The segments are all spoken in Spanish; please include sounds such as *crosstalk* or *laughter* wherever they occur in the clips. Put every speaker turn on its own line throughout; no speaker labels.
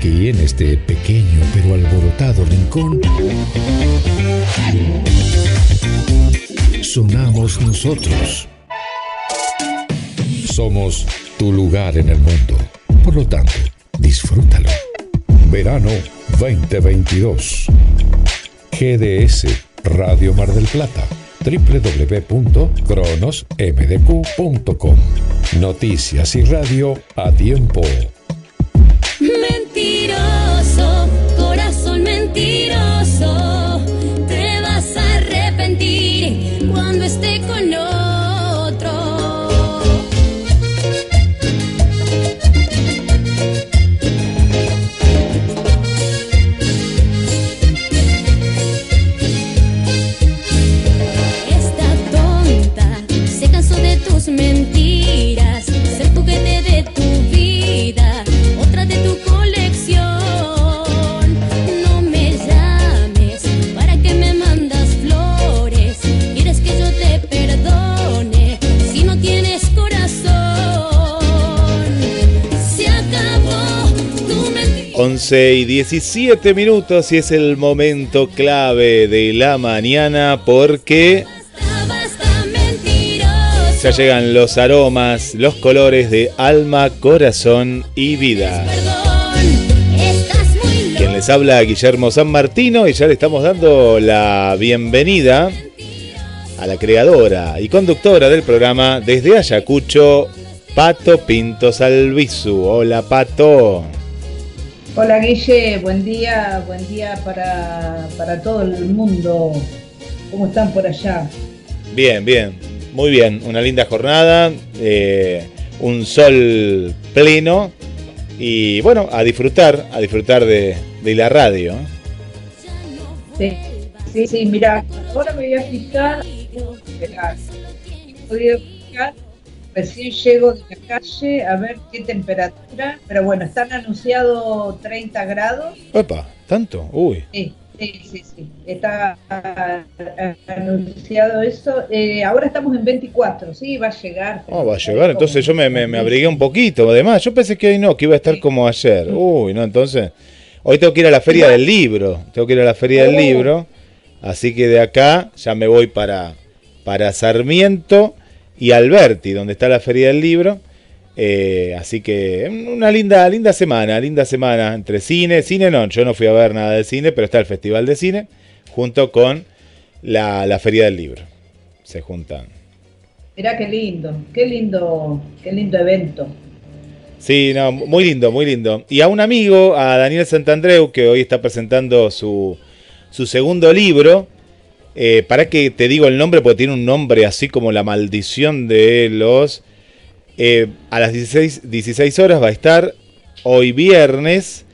Aquí en este pequeño pero alborotado rincón, sonamos nosotros. Somos tu lugar en el mundo. Por lo tanto, disfrútalo. Verano 2022. GDS Radio Mar del Plata www.cronosmdq.com Noticias y radio a tiempo.
11 y 17 minutos y es el momento clave de la mañana porque ya llegan los aromas, los colores de alma, corazón y vida. Quien les habla Guillermo San Martino y ya le estamos dando la bienvenida a la creadora y conductora del programa desde Ayacucho, Pato Pinto Salvisu. Hola Pato.
Hola Guille, buen día, buen día para, para todo el mundo. ¿Cómo están por allá?
Bien, bien, muy bien. Una linda jornada, eh, un sol pleno y bueno, a disfrutar, a disfrutar de, de la radio.
Sí, sí, sí, mira, ahora me voy a fijar. He podido fijar, Recién llego de la calle a ver qué temperatura, pero bueno, están anunciados 30 grados.
Opa, ¿tanto? Uy.
Sí, sí, sí, sí. Está ah, anunciado eso. Eh, ahora estamos en 24, sí, va a llegar.
Oh, va a llegar, entonces yo me, me, me abrigué un poquito. Además, yo pensé que hoy no, que iba a estar como ayer. Uy, no, entonces. Hoy tengo que ir a la feria del libro. Tengo que ir a la feria del
Oh.
libro. Así que de acá ya me voy para, para Sarmiento y Alberti, donde está la feria del libro. Eh, así que una linda, linda semana, linda semana entre cine, cine no, yo no fui a ver nada de cine, pero está el Festival de Cine junto con la, la Feria del Libro. Se juntan.
Mirá qué lindo, qué lindo, qué lindo evento.
Sí, no, muy lindo, muy lindo. Y a un amigo, a Daniel Santandreu, que hoy está presentando su, su segundo libro. Eh, para que te digo el nombre, porque tiene un nombre así como La maldición de los... eh, a las 16, 16 horas va a estar hoy viernes.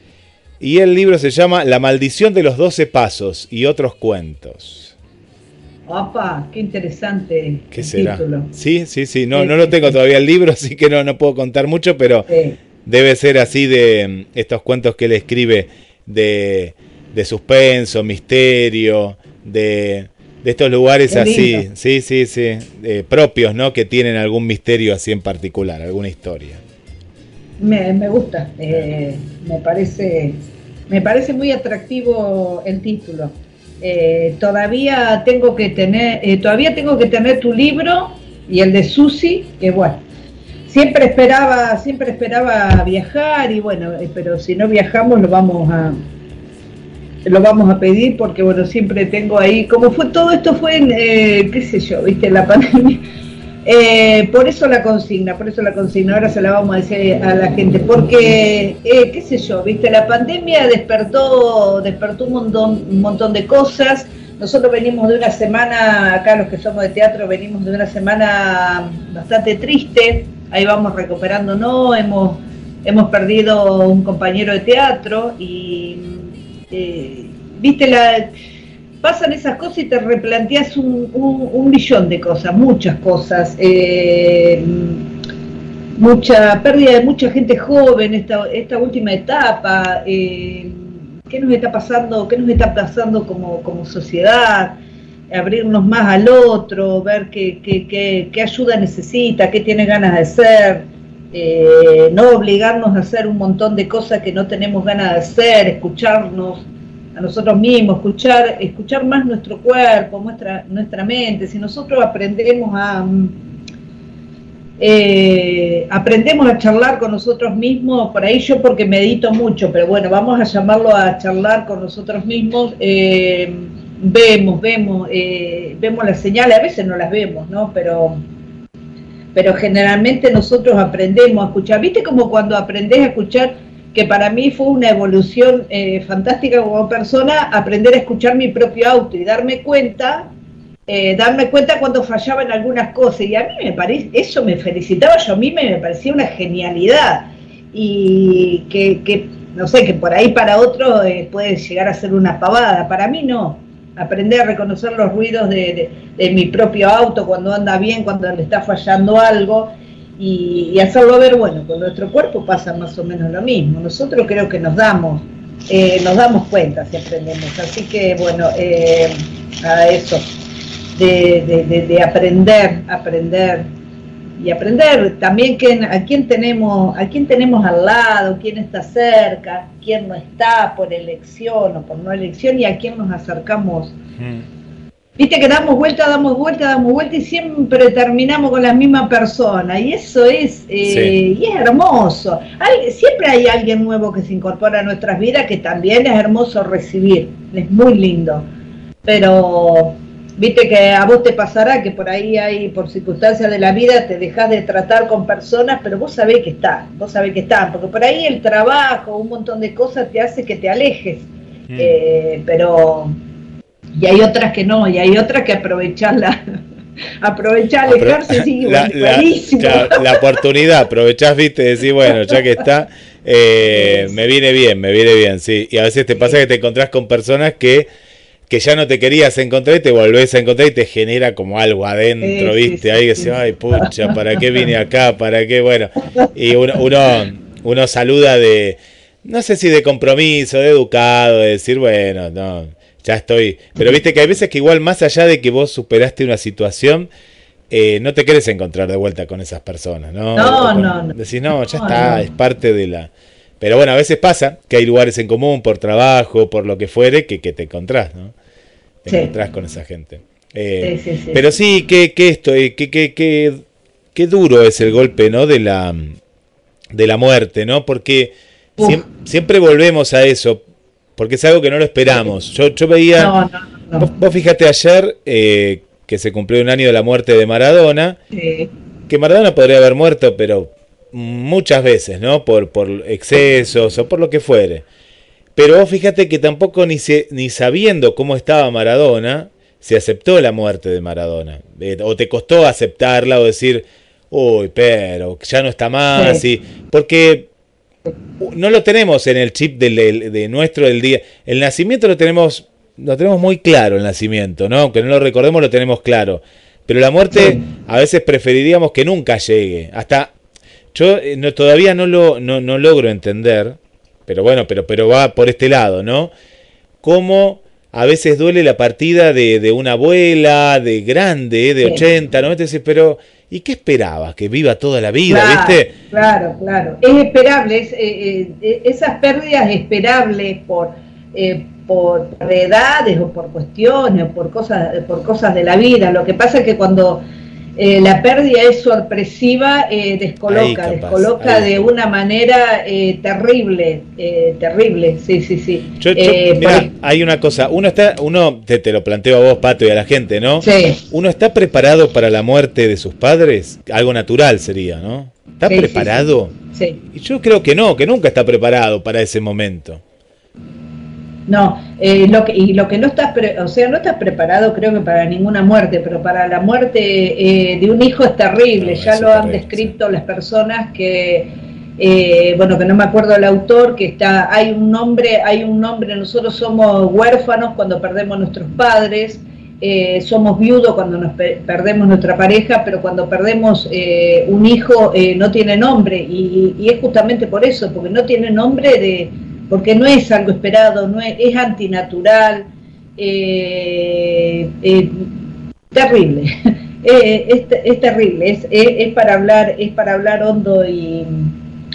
Y el libro se llama La maldición de los 12 pasos y otros cuentos.
Opa, qué interesante
¿Qué
el
será?
título.
Sí, sí, sí. No,
Sí,
no lo tengo
sí.
todavía el libro, *laughs* así que no, no puedo contar mucho, pero...
Sí.
Debe ser así de mm, estos cuentos que él escribe de, de suspenso, misterio, de, de estos lugares
Qué
así,
lindo.
sí, sí, sí, eh, propios, ¿no? Que tienen algún misterio así en particular, alguna historia.
Me, me gusta, eh, me parece, me parece muy atractivo el título. Eh, todavía tengo que tener, todavía tengo que tener tu libro y el de Susi, que bueno, siempre esperaba, siempre esperaba viajar y bueno, pero si no viajamos lo vamos a lo vamos a pedir porque bueno siempre tengo ahí como fue todo esto fue en eh, qué sé yo viste la *laughs* pandemia Eh, por eso la consigna, por eso la consigna, ahora se la vamos a decir a la gente, porque, eh, qué sé yo, viste, la pandemia despertó, despertó un montón, un montón de cosas. Nosotros venimos de una semana, acá los que somos de teatro, venimos de una semana bastante triste, ahí vamos recuperándonos, hemos, hemos perdido un compañero de teatro y, eh, viste, la pasan esas cosas y te replanteas un, millón de cosas, muchas cosas. eh, mucha pérdida de mucha gente joven, esta, esta última etapa. eh, ¿Qué nos está pasando? ¿Qué nos está pasando como, como sociedad? Abrirnos más al otro, ver qué, qué, qué, qué ayuda necesita, qué tiene ganas de ser. Eh, no obligarnos a hacer un montón de cosas que no tenemos ganas de hacer, escucharnos a nosotros mismos, escuchar, escuchar más nuestro cuerpo, nuestra, nuestra mente. Si nosotros aprendemos a eh, aprendemos a charlar con nosotros mismos, por ahí yo porque medito mucho, pero bueno, vamos a llamarlo a charlar con nosotros mismos, eh, vemos, vemos, eh, vemos las señales, a veces no las vemos, ¿no? Pero, pero generalmente nosotros aprendemos a escuchar, ¿viste como cuando aprendes a escuchar? que para mí fue una evolución fantástica como persona, aprender a escuchar mi propio auto y darme cuenta eh, darme cuenta cuando fallaba en algunas cosas y a mí me parece, eso me felicitaba yo a mí me, parecía una genialidad. Y que, no sé, que por ahí para otro eh, puede llegar a ser una pavada, para mí no, aprender a reconocer los ruidos de, mi propio auto cuando anda bien, cuando le está fallando algo y, hacerlo ver, bueno, con nuestro cuerpo pasa más o menos lo mismo, nosotros creo que nos damos, eh, nos damos cuenta si aprendemos, así que bueno, a eso de, aprender, aprender y aprender también quién, a quién tenemos, a quién tenemos al lado, quién está cerca, quién no está por elección o por no elección y a quién nos acercamos. Viste que damos vuelta, damos vuelta, damos vuelta y siempre terminamos con la misma persona y eso es, eh, y es hermoso. siempre hay alguien nuevo que se incorpora a nuestras vidas que también es hermoso recibir, es muy lindo. Pero Viste que a vos te pasará que por ahí hay, por circunstancias de la vida, te dejas de tratar con personas, pero vos sabés que están, vos sabés que están, porque por ahí el trabajo, un montón de cosas te hace que te alejes, mm. eh, pero y hay otras que no, y hay otras que *laughs* aprovechás la, aprovechar alejarse, *laughs* sí,
la, la, oportunidad, aprovechás, viste, decís, bueno, ya que está, eh, *laughs* me viene bien, me viene bien, sí, y a veces te pasa que te encontrás con personas que que ya no te querías encontrar y te volvés a encontrar y te genera como algo adentro, ¿viste? Ahí que se, ay, pucha, ¿para qué vine acá? ¿Para qué? Bueno, y uno, uno, saluda de, no sé si de compromiso, de educado, de decir, bueno, no, ya estoy. Pero viste que hay veces que igual más allá de que vos superaste una situación, eh, no te quieres encontrar de vuelta con esas personas, ¿no?
No, no, no.
Decís, no, ya está, es parte de la... Pero bueno, a veces pasa que hay lugares en común por trabajo, por lo que fuere, que, que te encontrás, ¿no? Te encontrás con esa gente. Eh, sí, sí, pero sí, que, que esto, eh, que, que, que, duro es el golpe, ¿no? De la, de la muerte, ¿no? Porque siempre, volvemos a eso, porque es algo que no lo esperamos. Yo, yo veía, no, no, vos, vos, fíjate ayer eh, que se cumplió un año de la muerte de Maradona, que Maradona podría haber muerto, pero muchas veces, ¿no? Por, por excesos o por lo que fuere. Pero vos fíjate que tampoco ni, se, ni sabiendo cómo estaba Maradona, se aceptó la muerte de Maradona. Eh, o te costó aceptarla o decir, uy, pero ya no está más. Y, porque no lo tenemos en el chip del, de nuestro del día. El nacimiento lo tenemos, lo tenemos muy claro, el nacimiento, ¿no? Aunque no lo recordemos, lo tenemos claro. Pero la muerte a veces preferiríamos que nunca llegue. Hasta yo eh, no, todavía no lo no, no, logro entender, pero bueno, pero, pero va por este lado, ¿no? Cómo a veces duele la partida de, de una abuela, de grande, de 80, ¿no? Pero ¿y qué esperabas? ¿Que viva toda la vida, viste?
Claro, claro. Es esperable, es, eh, eh, esas pérdidas esperables por, por edades o por cuestiones o por cosas, por cosas de la vida. Lo que pasa es que cuando eh, la pérdida es sorpresiva, eh, descoloca, descoloca de una manera eh, terrible, terrible, sí, sí, sí.
hay una cosa, uno está, uno te, te, lo planteo a vos, Pato, y a la gente, ¿no? Sí. Uno está preparado para la muerte de sus padres, algo natural sería, ¿no? ¿Está preparado? Sí, sí. Yo creo que no, que nunca está preparado para ese momento.
No, eh, lo que, y lo que no estás, o sea, no estás preparado creo que para ninguna muerte, pero para la muerte eh, de un hijo es terrible, ya lo han descrito las personas que, eh, bueno, que no me acuerdo el autor, que está, hay un nombre, hay un nombre, nosotros somos huérfanos cuando perdemos nuestros padres, somos viudos cuando nos perdemos nuestra pareja, pero cuando perdemos un hijo no tiene nombre, y, y es justamente por eso, porque no tiene nombre de porque no es algo esperado, no es, antinatural, eh, eh, terrible. *laughs* es, es, terrible, es, es, para hablar, es para hablar hondo y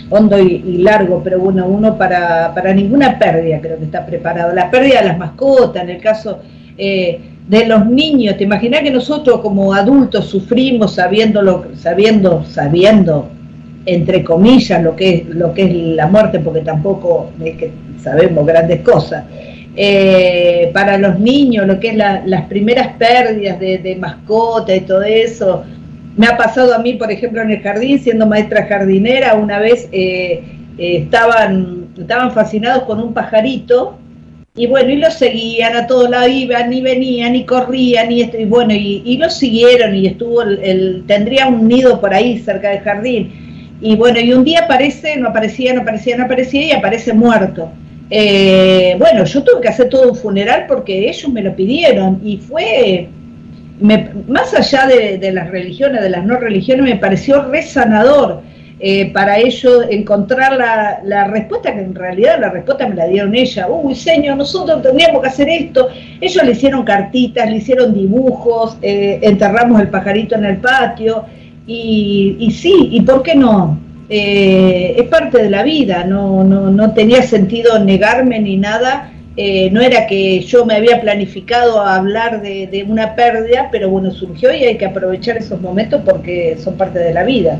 hondo y, largo, pero bueno, uno para, para ninguna pérdida creo que está preparado. La pérdida de las mascotas, en el caso eh, de los niños, te imaginas que nosotros como adultos sufrimos sabiendo, sabiendo, sabiendo, entre comillas, lo que es, lo que es la muerte, porque tampoco sabemos grandes cosas. Eh, para los niños, lo que es las primeras pérdidas de, de mascota y todo eso, me ha pasado a mí, por ejemplo, en el jardín, siendo maestra jardinera, una vez eh, eh, estaban, estaban fascinados con un pajarito y bueno, y lo seguían a todo lado, iban y venían y corrían y bueno, y, lo siguieron y estuvo, el, tendría un nido por ahí cerca del jardín. Y bueno, y un día aparece, no aparecía, no aparecía, no aparecía y aparece muerto. Eh, bueno, yo tuve que hacer todo un funeral porque ellos me lo pidieron y fue más allá de, las religiones, de las no religiones, me pareció resanador eh, para ellos encontrar la, respuesta, que en realidad la respuesta me la dieron ella. Uy, señor, nosotros tendríamos que hacer esto. Ellos le hicieron cartitas, le hicieron dibujos, eh, enterramos el pajarito en el patio. Y, sí, ¿y por qué no? Eh, es parte de la vida, no, no, no tenía sentido negarme ni nada eh, no era que yo me había planificado a hablar de, una pérdida, pero bueno, surgió y hay que aprovechar esos momentos porque son parte de la vida.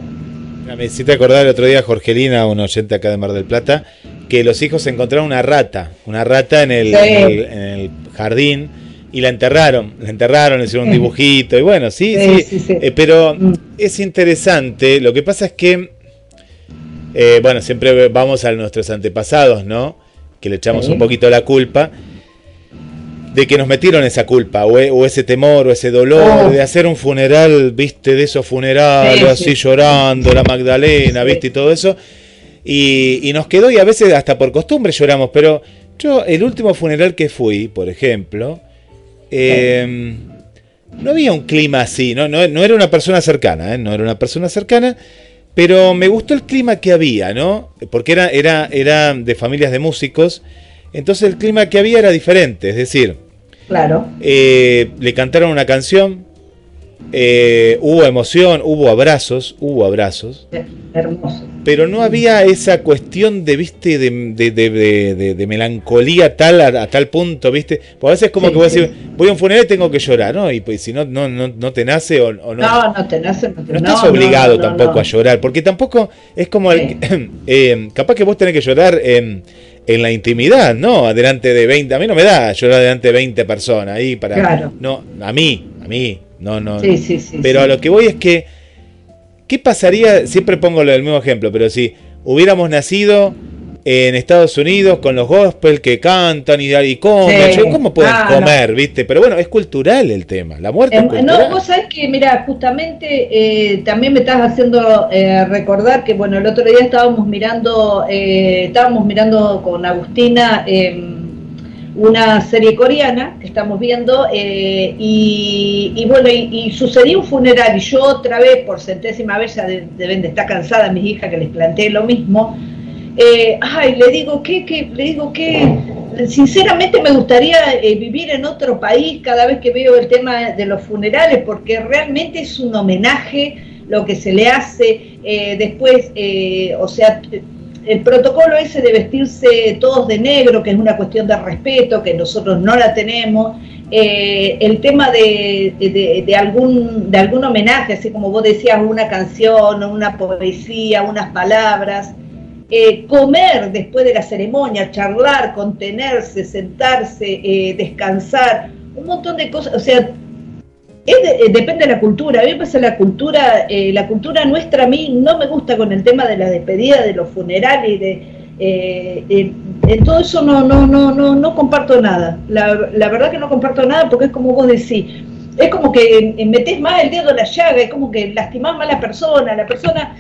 Me hiciste acordar el otro día, Jorgelina, un oyente acá de Mar del Plata, que los hijos encontraron una rata, una rata en el, jardín y la enterraron, la enterraron, le hicieron un dibujito y bueno, sí, sí, eh, pero mm. es interesante, lo que pasa es que, eh, bueno, siempre vamos a nuestros antepasados, ¿no? que le echamos un poquito la culpa, de que nos metieron esa culpa, o, e, ese temor, o ese dolor, oh. de hacer un funeral, viste, de esos funerales, así llorando, la Magdalena, viste, y todo eso. Y, nos quedó, y a veces hasta por costumbre lloramos, pero yo, el último funeral que fui, por ejemplo, em, no había un clima así, no, no, era una persona cercana, ¿eh? no era una persona cercana, pero me gustó el clima que había, ¿no? Porque era, era, era de familias de músicos. Entonces el clima que había era diferente. Es decir,
claro.
Eh, le cantaron una canción, eh, hubo emoción, hubo abrazos, hubo abrazos.
Hermoso.
Pero no había esa cuestión de, viste, de, melancolía tal a, tal punto, viste. Porque a veces es como que voy a decir, voy a un funeral y tengo que llorar, ¿no? Y pues si no, no, no, te nace o, no.
No, no te nace, no
te No estás obligado tampoco a llorar, porque tampoco es como el, eh, *clears throat* capaz que vos tenés que llorar en, en la intimidad, ¿no? Adelante de 20, a mí no me da llorar delante de 20 personas ahí para.
Claro.
No, a mí, a mí, no, no. Sí, sí, sí, pero a lo que voy es que, ¿qué pasaría? Siempre pongo el mismo ejemplo, pero si hubiéramos nacido en Estados Unidos con los gospel que cantan y, y comen, ¿cómo pueden ah, comer, viste? Pero bueno, es cultural el tema, la muerte es cultural.
No, vos sabés que, mira, justamente eh, también me estás haciendo eh, recordar que, bueno, el otro día estábamos mirando, eh, estábamos mirando con Agustina em, una serie coreana que estamos viendo eh, y, bueno, y, sucedió un funeral y yo otra vez, por centésima vez, ya deben de estar cansada mis hijas que les planteé lo mismo, eh, ay, le digo que, que, le digo que, sinceramente me gustaría eh, vivir en otro país cada vez que veo el tema de los funerales, porque realmente es un homenaje lo que se le hace después, o sea, el protocolo ese de vestirse todos de negro, que es una cuestión de respeto, que nosotros no la tenemos, eh, el tema de, de, algún, de algún homenaje, así como vos decías, una canción, una poesía, unas palabras, eh, comer después de la ceremonia, charlar, contenerse, sentarse, eh, descansar, un montón de cosas, o sea, eh, depende de la cultura. A mí me pasa la cultura, eh, la cultura nuestra a mí no me gusta con el tema de la despedida, de los funerales, de eh, en todo eso no, no, no, no, no comparto nada. La, la, verdad que no comparto nada porque es como vos decís, es como que metés más el dedo en la llaga, es como que lastimás más a la persona, la persona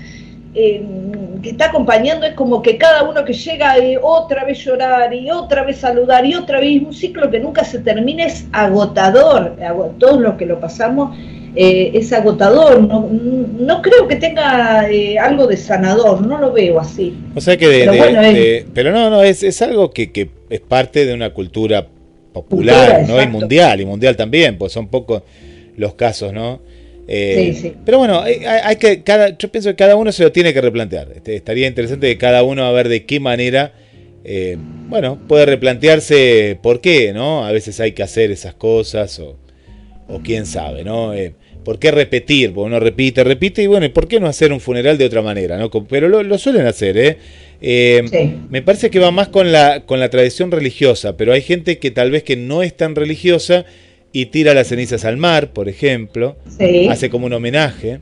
que está acompañando es como que cada uno que llega y otra vez llorar y otra vez saludar y otra vez un ciclo que nunca se termina es agotador. Todos los que lo pasamos eh, es agotador. No, no, creo que tenga eh, algo de sanador, no lo veo así.
O sea que de, pero, no, no, es, es algo que, que, es parte de una cultura popular, ¿no? Y mundial, y mundial también, pues son pocos los casos, ¿no? Eh, sí, sí. Pero bueno, hay, que cada, yo pienso que cada uno se lo tiene que replantear. Este, estaría interesante que cada uno a ver de qué manera, eh, bueno, puede replantearse por qué, ¿no? A veces hay que hacer esas cosas o, o quién sabe, ¿no? Eh, ¿Por qué repetir? Porque uno repite, repite y bueno, ¿y por qué no hacer un funeral de otra manera? ¿no? Pero lo, suelen hacer, ¿eh? eh Me parece que va más con la, con la tradición religiosa, pero hay gente que tal vez que no es tan religiosa y tira las cenizas al mar, por ejemplo, hace como un homenaje,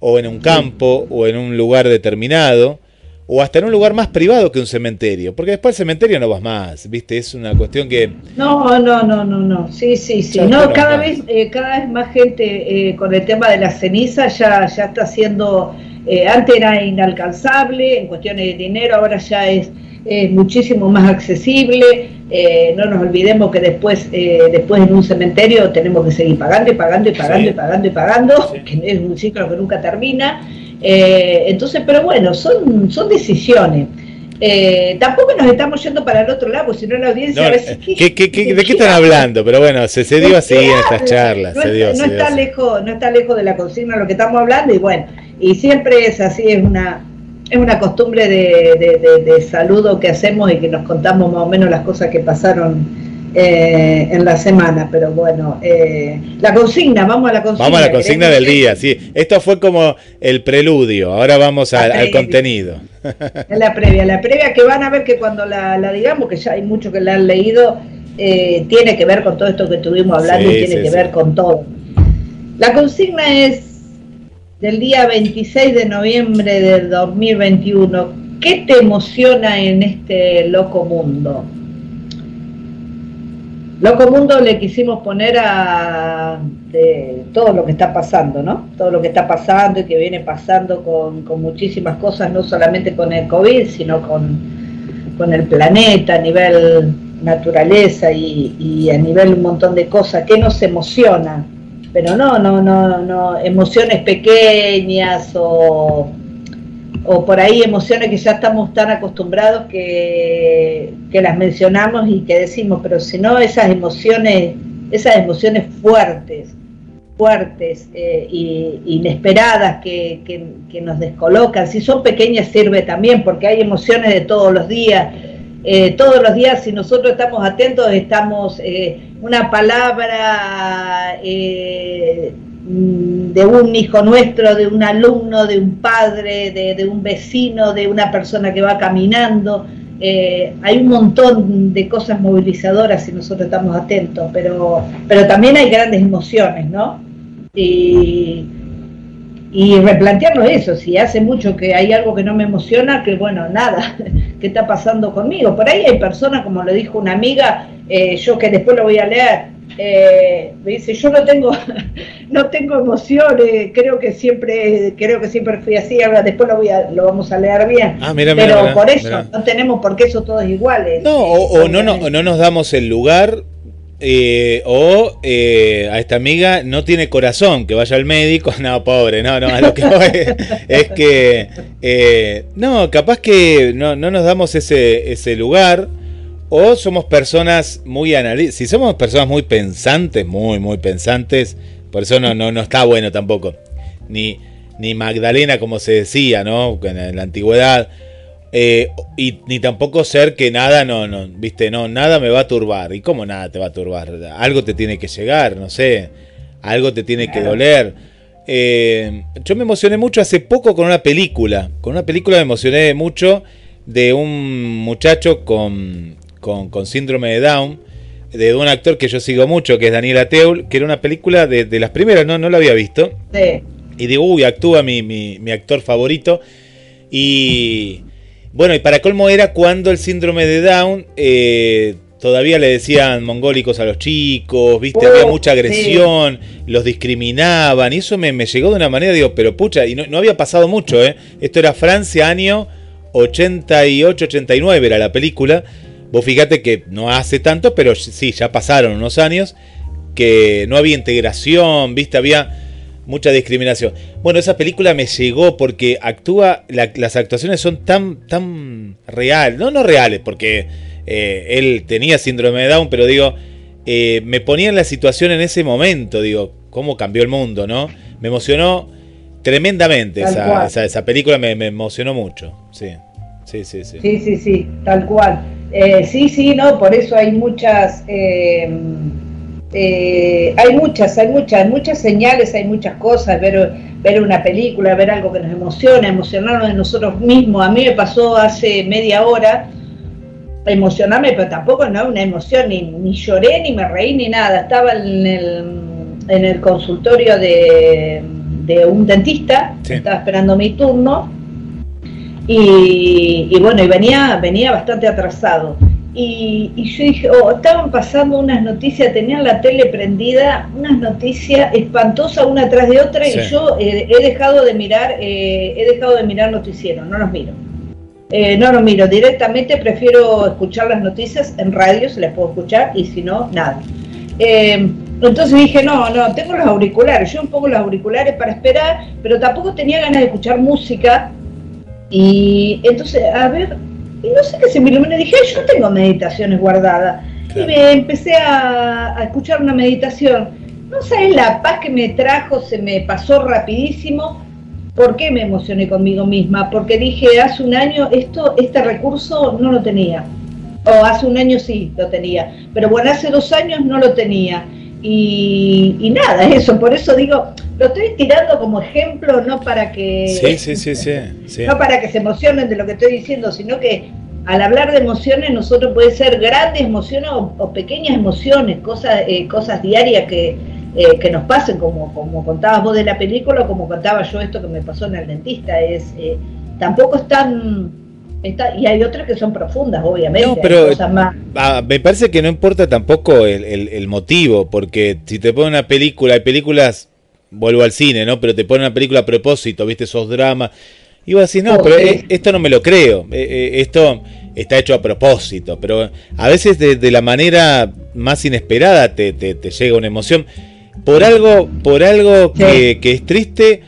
o en un campo, o en un lugar determinado o hasta en un lugar más privado que un cementerio, porque después al cementerio no vas más, ¿viste? Es una cuestión que...
No, no, no, no, no, sí, sí, sí. No, cada vez, eh, cada vez más gente eh, con el tema de la ceniza ya, ya está haciendo, eh, antes era inalcanzable en cuestiones de dinero, ahora ya es, muchísimo más accesible, no nos olvidemos que después, después en un cementerio tenemos que seguir pagando y pagando y pagando y pagando y pagando, que es un ciclo que nunca termina. Eh, entonces, pero bueno, son, son decisiones. Eh, tampoco nos estamos yendo para el otro lado, si no la audiencia a veces...
¿De qué están hablando? Pero bueno, se, se dio así en estas charlas.
No,
se
no está lejos, no está lejos de la consigna lo que estamos hablando y bueno, y siempre es así, es una es una costumbre de, de saludo que hacemos y que nos contamos más o menos las cosas que pasaron eh, en la semana, pero bueno, eh, la consigna, vamos a la consigna.
Vamos a la consigna del día, sí. Esto fue como el preludio, ahora vamos al contenido.
la previa, la previa que van a ver que cuando la, digamos, que ya hay mucho que la han leído, eh, tiene que ver con todo esto que estuvimos hablando y tiene que ver con todo. La consigna es del día 26 de noviembre del 2021. ¿Qué te emociona en este loco mundo? Loco Mundo le quisimos poner a todo lo que está pasando, ¿no? Todo lo que está pasando y que viene pasando con, muchísimas cosas, no solamente con el COVID, sino con, con el planeta a nivel naturaleza y, y, a nivel un montón de cosas que nos emociona, pero no, no, no, no, emociones pequeñas o o por ahí emociones que ya estamos tan acostumbrados que, las mencionamos y que decimos, pero si no esas emociones, esas emociones fuertes, fuertes e inesperadas que, que, nos descolocan, si son pequeñas sirve también, porque hay emociones de todos los días. Eh, todos los días, si nosotros estamos atentos, estamos eh, una palabra Mm, de un hijo nuestro, de un alumno, de un padre, de, un vecino, de una persona que va caminando. Eh, hay un montón de cosas movilizadoras si nosotros estamos atentos, pero, pero también hay grandes emociones, ¿no? Y replantearnos eso, si hace mucho que hay algo que no me emociona, que bueno, nada, *laughs* ¿qué está pasando conmigo? Por ahí hay personas, como lo dijo una amiga, eh, yo que después lo voy a leer, eh, me dice yo no tengo *laughs* no tengo emociones creo que siempre creo que siempre fui así ahora después lo voy a, lo vamos a leer bien ah, pero por eso no tenemos por qué eso todos iguales.
No o, no, no, no nos damos el lugar eh, o eh, a esta amiga no tiene corazón, que vaya al médico, *laughs* no, pobre, no, no, a lo que voy *laughs* es que, no, capaz que no, no nos damos ese, ese lugar, o somos personas muy analistas. Si somos personas muy pensantes, muy, muy pensantes, por eso no, no, no está bueno tampoco. Ni, ni Magdalena, como se decía, ¿no? En, la antigüedad. Eh, y ni tampoco ser que nada, no, no, viste, no, nada me va a turbar. ¿Y cómo nada te va a turbar? Algo te tiene que llegar, no sé. Algo te tiene que doler. Eh, yo me emocioné mucho hace poco con una película. Con una película me emocioné mucho de un muchacho con, con, síndrome de Down, de un actor que yo sigo mucho, que es Daniel Ateul, que era una película de, las primeras, no, no la había visto. Y digo, uy, actúa mi, mi, actor favorito. Y bueno, y para colmo era cuando el síndrome de Down eh, todavía le decían mongólicos a los chicos, viste, había mucha agresión, los discriminaban, y eso me, llegó de una manera, digo, pero pucha, y no, no había pasado mucho, ¿eh? Esto era Francia, año 88-89 era la película. Vos fíjate que no hace tanto, pero sí, ya pasaron unos años que no había integración, viste, había mucha discriminación. Bueno, esa película me llegó porque actúa, las actuaciones son tan, tan reales, no, no reales, porque eh, él tenía síndrome de Down, pero digo, eh, me ponía en la situación en ese momento, digo, cómo cambió el mundo, ¿no? Me emocionó tremendamente esa, esa, película, me, emocionó mucho, sí. Sí, sí, sí.
Sí, sí, sí, tal cual. Eh, sí, sí, no, por eso hay muchas, eh, hay muchas, hay muchas, muchas señales, hay muchas cosas, ver, ver una película, ver algo que nos emociona, emocionarnos de nosotros mismos. A mí me pasó hace media hora emocionarme, pero tampoco no una emoción, ni, ni lloré, ni me reí, ni nada. Estaba en el, en el consultorio de, de un dentista, estaba esperando mi turno, y, bueno, y venía, venía bastante atrasado. Y, yo dije, oh, estaban pasando unas noticias, tenían la tele prendida, unas noticias espantosas una tras de otra, y yo eh, he dejado de mirar, eh, he dejado de mirar noticieros, no los miro. Eh, no los miro, directamente prefiero escuchar las noticias en radio, se las puedo escuchar, y si no, nada. entonces dije, no, no, tengo los auriculares, yo un poco los auriculares para esperar, pero tampoco tenía ganas de escuchar música, y entonces, a ver, y no sé qué se me iluminó, dije, yo tengo meditaciones guardadas. Y me empecé a, escuchar una meditación. No sabes la paz que me trajo, se me pasó rapidísimo. ¿Por qué me emocioné conmigo misma? Porque dije, hace un año esto, este recurso no lo tenía. O hace un año sí lo tenía. Pero bueno, hace dos años no lo tenía. Y, nada, eso, por eso digo, lo estoy tirando como ejemplo, no para que
sí, sí, sí,
no para que se emocionen de lo que estoy diciendo, sino que al hablar de emociones, nosotros puede ser grandes emociones o, pequeñas emociones, cosas, eh, cosas diarias que, eh, que nos pasen, como, como contabas vos de la película, o como contaba yo esto que me pasó en el dentista, es eh, tampoco es tan y hay otras que son profundas, obviamente. No,
pero ah, me parece que no importa tampoco el, motivo, porque si te ponen una película, hay películas, vuelvo al cine, ¿no? Pero te ponen una película a propósito, ¿viste? Esos dramas. Y vos decís, no, pero eh, esto no me lo creo, eh, eh, esto está hecho a propósito, pero a veces de, la manera más inesperada te, te, llega una emoción. Por algo, por algo que, que es triste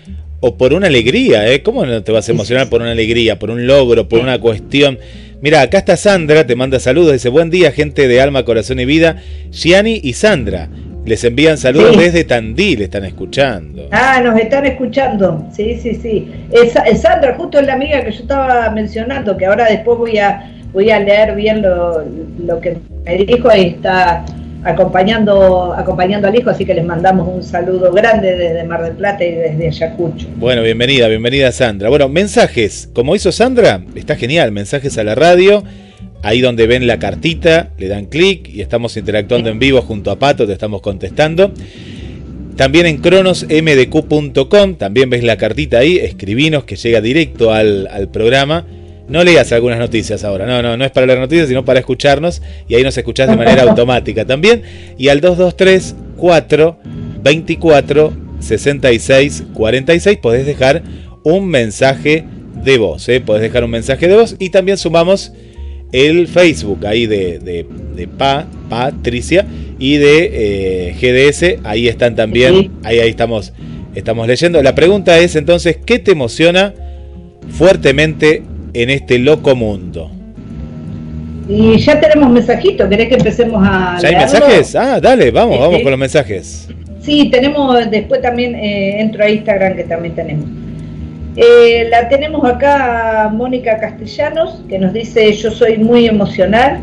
o por una alegría, ¿eh? ¿Cómo no te vas a emocionar por una alegría, por un logro, por una cuestión? Mira, acá está Sandra, te manda saludos, dice, buen día gente de Alma, Corazón y Vida, Gianni y Sandra. Les envían saludos desde Tandil, están escuchando.
Ah, nos están escuchando, sí, sí, sí. Es, Sandra, justo es la amiga que yo estaba mencionando, que ahora después voy a, voy a leer bien lo, lo que me dijo, ahí está acompañando, acompañando al hijo, así que les mandamos un saludo grande desde Mar del Plata y desde Ayacucho.
Bueno, bienvenida, bienvenida Sandra. Bueno, mensajes, como hizo Sandra, está genial, mensajes a la radio, ahí donde ven la cartita, le dan clic y estamos interactuando en vivo junto a Pato, te estamos contestando. También en cronosmdq.com, también ves la cartita ahí, escribinos que llega directo al, al programa no leas algunas noticias ahora, no, no, no es para leer noticias, sino para escucharnos y ahí nos escuchás de manera *laughs* automática también. Y al 223 4 24 66 46 podés dejar un mensaje de voz, ¿eh? podés dejar un mensaje de voz y también sumamos el Facebook ahí de, de, Pa, Patricia y de eh, GDS, ahí están también, ahí, ahí estamos, estamos leyendo. La pregunta es entonces, ¿qué te emociona fuertemente en este loco mundo.
Y ya tenemos mensajitos, ¿querés que empecemos a...
¿Ya hay mensajes? Ah, dale, vamos, vamos con los mensajes.
Sí, tenemos, después también eh, entro a Instagram que también tenemos. Eh, la tenemos acá Mónica Castellanos, que nos dice, yo soy muy emocional,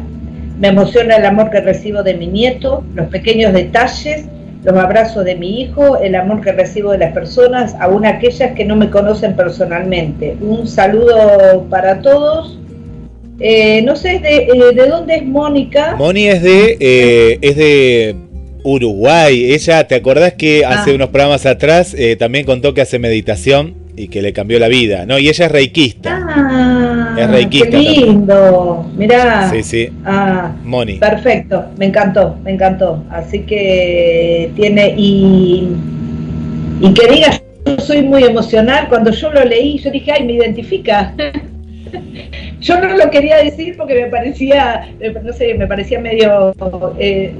me emociona el amor que recibo de mi nieto, los pequeños detalles los abrazos de mi hijo, el amor que recibo de las personas, aún aquellas que no me conocen personalmente. Un saludo para todos. Eh, no sé de, eh, de, dónde es Mónica.
Moni es de, eh, es de Uruguay. Ella, ¿te acordás que hace ah. unos programas atrás también contó que hace meditación y que le cambió la vida? ¿no? Y ella es reikista.
Ah es reikista. Qué lindo, mirá.
Sí, sí.
Ah, Moni. Perfecto, me encantó, me encantó. Así que tiene y y que digas yo soy muy emocional. Cuando yo lo leí, yo dije, ay, me identifica. *laughs* yo no lo quería decir porque me parecía, no sé, me parecía medio, eh,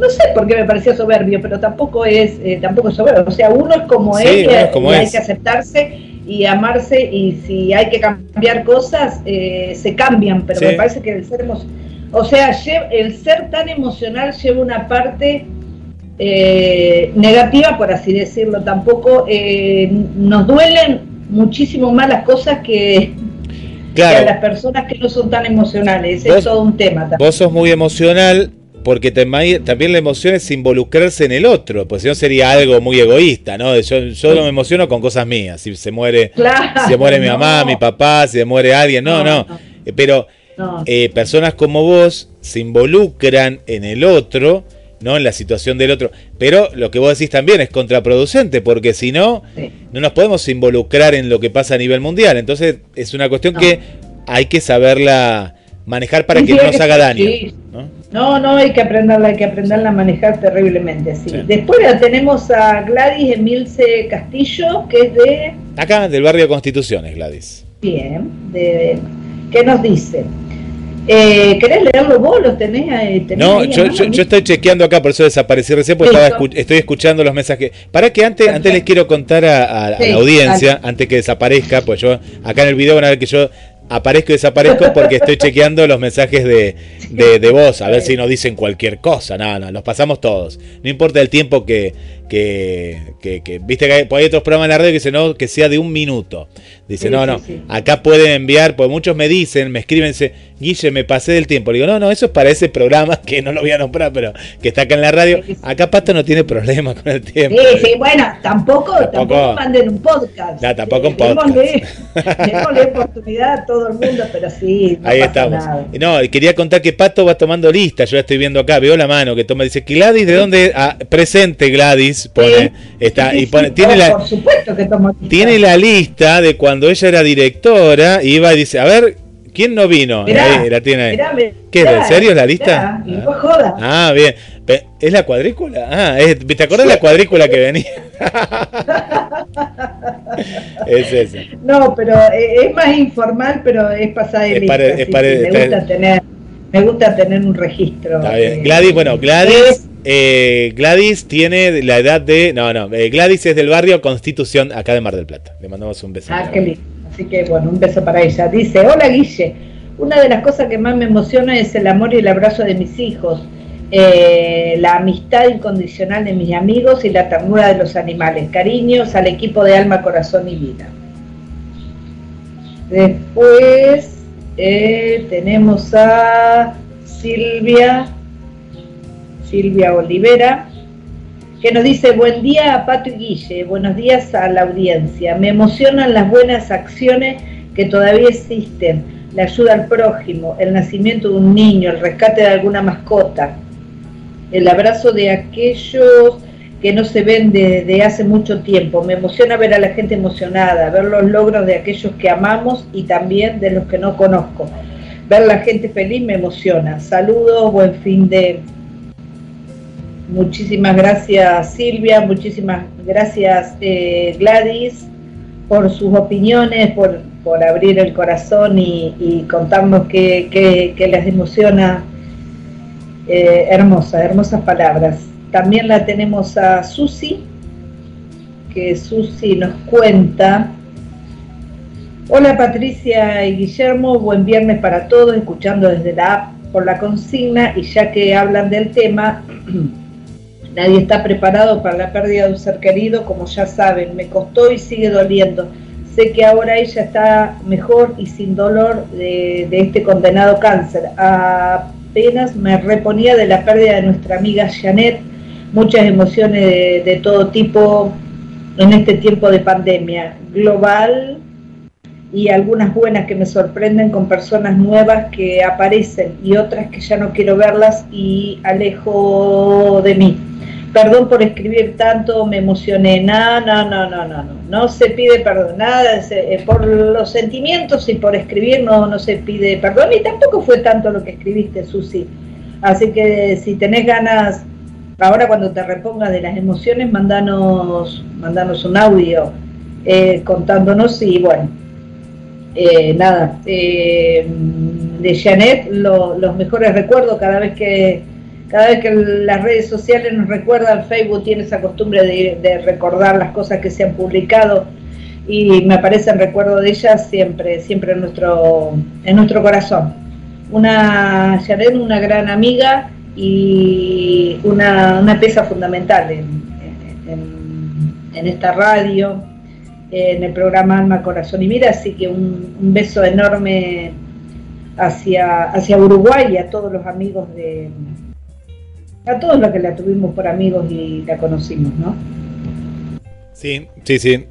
no sé por qué me parecía soberbio, pero tampoco es, eh, tampoco es soberbio. O sea, uno es como él y, hay que aceptarse y amarse y si hay que cambiar cosas, eh, se cambian, pero me parece que el ser, o sea, el ser tan emocional lleva una parte eh, negativa, por así decirlo, tampoco eh, nos duelen muchísimo más las cosas que, a las personas que no son tan emocionales. es todo un tema.
También. Vos sos muy emocional, porque también la emoción es involucrarse en el otro, pues si no sería algo muy egoísta, ¿no? Yo, yo no me emociono con cosas mías, si se muere, si se muere mi mamá, mi papá, si se muere alguien, no, no. Eh, pero eh, personas como vos se involucran en el otro, ¿no? En la situación del otro. Pero lo que vos decís también es contraproducente, porque si no, no nos podemos involucrar en lo que pasa a nivel mundial. Entonces es una cuestión que hay que saberla manejar para que no nos haga *laughs* daño.
¿no? No, hay que aprenderla, hay que aprenderla a manejar terriblemente. Sí. Después la tenemos a Gladys Emilce Castillo, que es de...
Acá, del barrio Constituciones, Gladys.
Bien, de, ¿qué nos dice? Eh, ¿Querés leerlo vos? ¿Los tenés, eh,
no, yo, yo, estoy chequeando acá, por eso desaparecí recién, porque estoy escuchando los mensajes. Para que antes, antes les quiero contar a, la audiencia, antes que desaparezca, pues yo acá en el video van a ver que yo aparezco y desaparezco porque estoy chequeando los mensajes de, de, voz, a ver si nos dicen cualquier cosa. No, no, los pasamos todos. No importa el tiempo que, que, que, viste que hay, otros programas en la radio que que sea de un minuto. Dice, no, no, acá pueden enviar, pues muchos me dicen, me escriben, Guille, me pasé del tiempo. Le digo, no, no, eso es para ese programa *laughs* que no lo voy a nombrar, pero que está acá en la radio. Acá Pato no tiene problema con el tiempo.
Sí, sí, bueno, tampoco, tampoco, manden un podcast.
No, tampoco un podcast. *laughs*
Démosle, oportunidad a todo el mundo, pero sí.
No Ahí estamos. No, quería contar que Pato va tomando lista, yo la estoy viendo acá, veo la mano que toma, dice, Gladys, ¿de dónde? Ah, presente Gladys pone, está, y pone, tiene la, tiene la lista de cuando ella era directora, iba y dice, a ver, ¿quién no vino? ahí, la tiene ahí. ¿Qué? ¿En serio es la lista? ah. ah, bien. ¿Es la cuadrícula? Ah, ¿te acordás de la cuadrícula que venía? *laughs*
es esa. No, pero eh, es más informal, pero es pasada de lista. me gusta tener me gusta tener un registro.
Está bien. Gladys, bueno, Gladys eh, Gladys tiene la edad de. No, no. Eh, Gladys es del barrio Constitución, acá de Mar del Plata. Le mandamos un beso.
Ah, qué lindo. Así que, bueno, un beso para ella. Dice: Hola, Guille. Una de las cosas que más me emociona es el amor y el abrazo de mis hijos. Eh, la amistad incondicional de mis amigos y la ternura de los animales. Cariños al equipo de alma, corazón y vida. Después tenemos a Silvia Silvia Olivera, que nos dice, buen día a Pato y Guille, buenos días a la audiencia. Me emocionan las buenas acciones que todavía existen, la ayuda al prójimo, el nacimiento de un niño, el rescate de alguna mascota, el abrazo de aquellos que no se ven desde hace mucho tiempo. Me emociona ver a la gente emocionada, ver los logros de aquellos que amamos y también de los que no conozco. Ver la gente feliz me emociona. Saludos, buen fin de Muchísimas gracias Silvia, muchísimas gracias eh, Gladys por sus opiniones, por, abrir el corazón y, contarnos qué, les emociona. Eh, hermosas, hermosas palabras. También la tenemos a Susi, que Susi nos cuenta. Hola Patricia y Guillermo, buen viernes para todos, escuchando desde la app por la consigna y ya que hablan del tema, *clears throat* Nadie está preparado para la pérdida de un ser querido, como ya saben, me costó y sigue doliendo. Sé que ahora ella está mejor y sin dolor de, este condenado cáncer. Apenas me reponía de la pérdida de nuestra amiga Janet, muchas emociones de, de todo tipo en este tiempo de pandemia global y algunas buenas que me sorprenden con personas nuevas que aparecen y otras que ya no quiero verlas y alejo de mí. Perdón por escribir tanto, me emocioné. No, no, no, no, no, no. No se pide perdón. Nada, eh, por los sentimientos y por escribir no, no se pide perdón. Y tampoco fue tanto lo que escribiste, Susi. Así que si tenés ganas, ahora cuando te repongas de las emociones, mandanos, mandanos un audio eh, contándonos y bueno, eh, nada, de Janet los mejores recuerdos cada vez que cada vez que las redes sociales nos recuerdan, Facebook tiene esa costumbre de, recordar las cosas que se han publicado y me aparece en recuerdo de ellas siempre, siempre en nuestro, en nuestro corazón. Una Yaren, una gran amiga y una, una pieza fundamental en, en, esta radio, en el programa Alma, Corazón y Mira, así que un, un beso enorme hacia, hacia Uruguay y a todos los amigos de, a todos los que la tuvimos por amigos y la conocimos, ¿no?
Sí, sí, sí.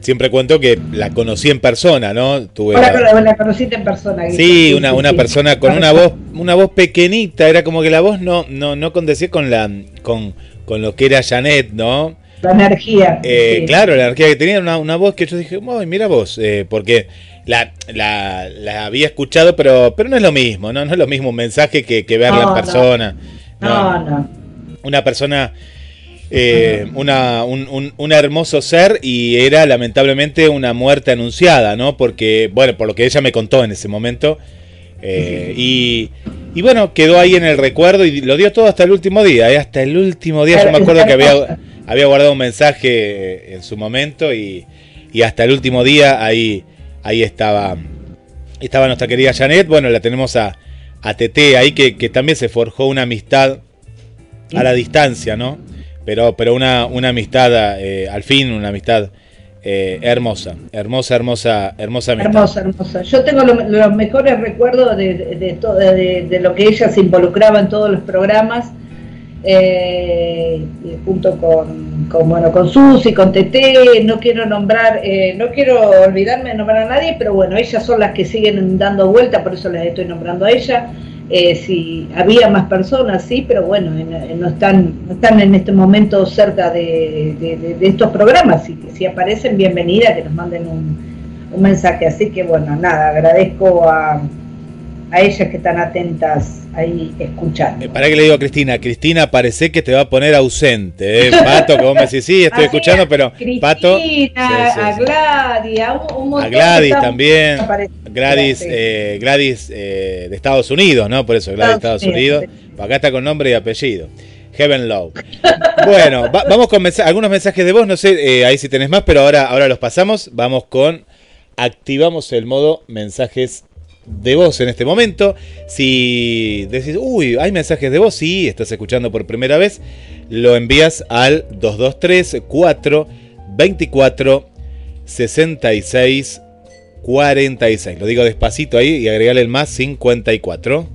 Siempre cuento que la conocí en persona, ¿no?
Tuve la, la, conociste en persona.
Sí, una, una persona con una voz, una voz pequeñita, era como que la voz no, no, no condecía con la, con, con lo que era Janet, ¿no?
La energía.
Eh, claro, la energía que tenía, una, una voz que yo dije, mira vos, eh, porque la, la, la, había escuchado, pero, pero no es lo mismo, ¿no? No es lo mismo un mensaje que, que verla en persona.
No, no.
Una persona, eh, una, un, un, hermoso ser y era lamentablemente una muerte anunciada, ¿no? Porque, bueno, por lo que ella me contó en ese momento. Eh, y, y, bueno, quedó ahí en el recuerdo y lo dio todo hasta el último día. ¿eh? Hasta el último día yo me acuerdo que había, había guardado un mensaje en su momento y, y hasta el último día ahí, ahí estaba, estaba nuestra querida Janet. Bueno, la tenemos a, a TT ahí que, también se forjó una amistad a la distancia, ¿no? Pero, pero una, una amistad, eh, al fin, una amistad eh, hermosa, hermosa, hermosa, hermosa amistad.
Hermosa, hermosa. Yo tengo los mejores recuerdos de, de, de, de, lo que ella se involucraba en todos los programas, eh, junto con, con, bueno, con Susi, con TT, no quiero nombrar, no quiero olvidarme de nombrar a nadie, pero bueno, ellas son las que siguen dando vuelta, por eso les estoy nombrando a ella. Eh, si había más personas, sí, pero bueno, no están, no están en este momento cerca de, estos programas, y que si aparecen, bienvenida, que nos manden un, un mensaje. Así que bueno, nada, agradezco a, a ellas que están atentas ahí escuchando.
Eh, para que le digo a Cristina, Cristina, parece que te va a poner ausente, ¿eh? *laughs* Pato, que vos me decís, sí, estoy escuchando, pero Pato.
a Gladys, a, un,
a Gladys también. Gladys, eh, Gladys eh, de Estados Unidos, ¿no? Por eso, Gladys de Estados Unidos. Acá está con nombre y apellido. Heaven Low. Bueno, vamos con algunos mensajes de voz, no sé, eh, ahí si tenés más, pero ahora, ahora los pasamos. Vamos con, activamos el modo mensajes de voz en este momento. Si decís, uy, hay mensajes de voz, sí, estás escuchando por primera vez, lo envías al 223 4 24 66 46. Lo digo despacito ahí y agregarle el más 54.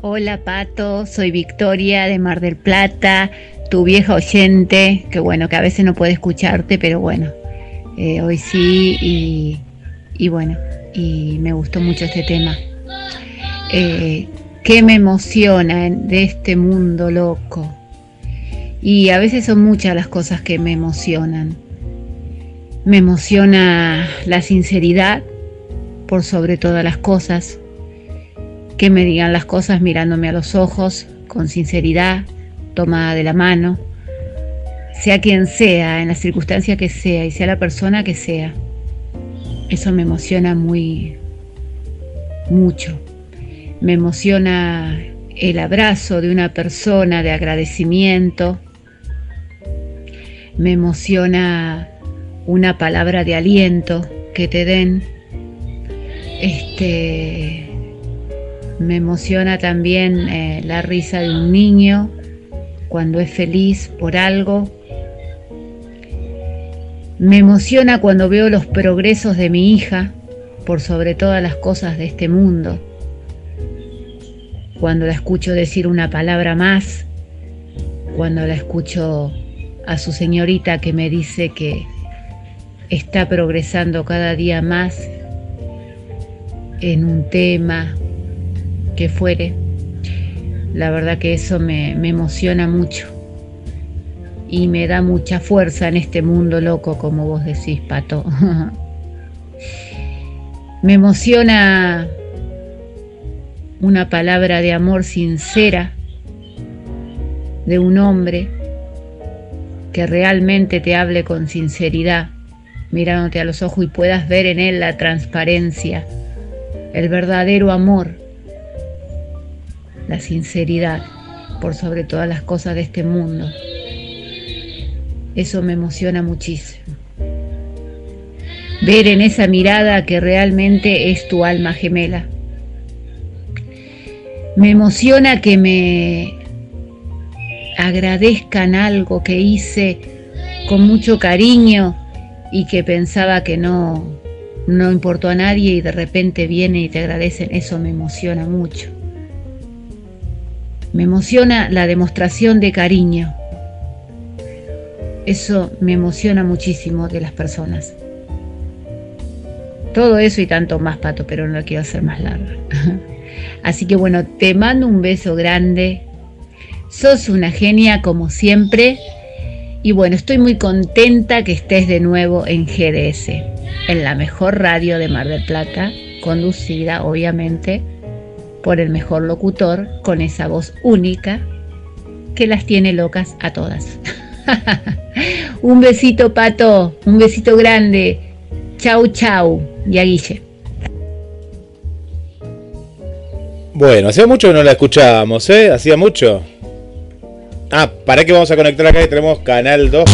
Hola Pato, soy Victoria de Mar del Plata, tu vieja oyente, que bueno, que a veces no puede escucharte, pero bueno, eh, hoy sí y bueno, y me gustó mucho este tema. Eh, ¿Qué me emociona de este mundo loco? Y a veces son muchas las cosas que me emocionan. Me emociona la sinceridad por sobre todas las cosas. Que me digan las cosas mirándome a los ojos, con sinceridad, tomada de la mano. Sea quien sea, en la circunstancia que sea y sea la persona que sea. Eso me emociona muy, mucho. Me emociona el abrazo de una persona de agradecimiento. Me emociona una palabra de aliento que te den. Este, me emociona también eh, la risa de un niño cuando es feliz por algo me emociona cuando veo los progresos de mi hija por sobre todas las cosas de este mundo. Cuando la escucho decir una palabra más, cuando la escucho a su señorita que me dice que está progresando cada día más en un tema que fuere. La verdad que eso me, me emociona mucho y me da mucha fuerza en este mundo loco, como vos decís, Pato. *laughs* me emociona una palabra de amor sincera de un hombre que realmente te hable con sinceridad, mirándote a los ojos y puedas ver en él la transparencia, el verdadero amor, la sinceridad por sobre todas las cosas de este mundo. Eso me emociona muchísimo. Ver en esa mirada que realmente es tu alma gemela. Me emociona que me agradezcan algo que hice con mucho cariño y que pensaba que no, no importó a nadie y de repente viene y te agradecen, eso me emociona mucho. Me emociona la demostración de cariño. Eso me emociona muchísimo de las personas. Todo eso y tanto más, Pato, pero no lo quiero hacer más largo. *laughs* Así que bueno, te mando un beso grande. Sos una genia como siempre. Y bueno, estoy muy contenta que estés de nuevo en GDS, en la mejor radio de Mar del Plata, conducida obviamente por el mejor locutor, con esa voz única que las tiene locas a todas. *laughs* *laughs* un besito, Pato, un besito grande. Chau, chau. Y a Guille.
Bueno, hacía mucho que no la escuchábamos, ¿eh? Hacía mucho. Ah, ¿para qué vamos a conectar acá? tenemos canal 2.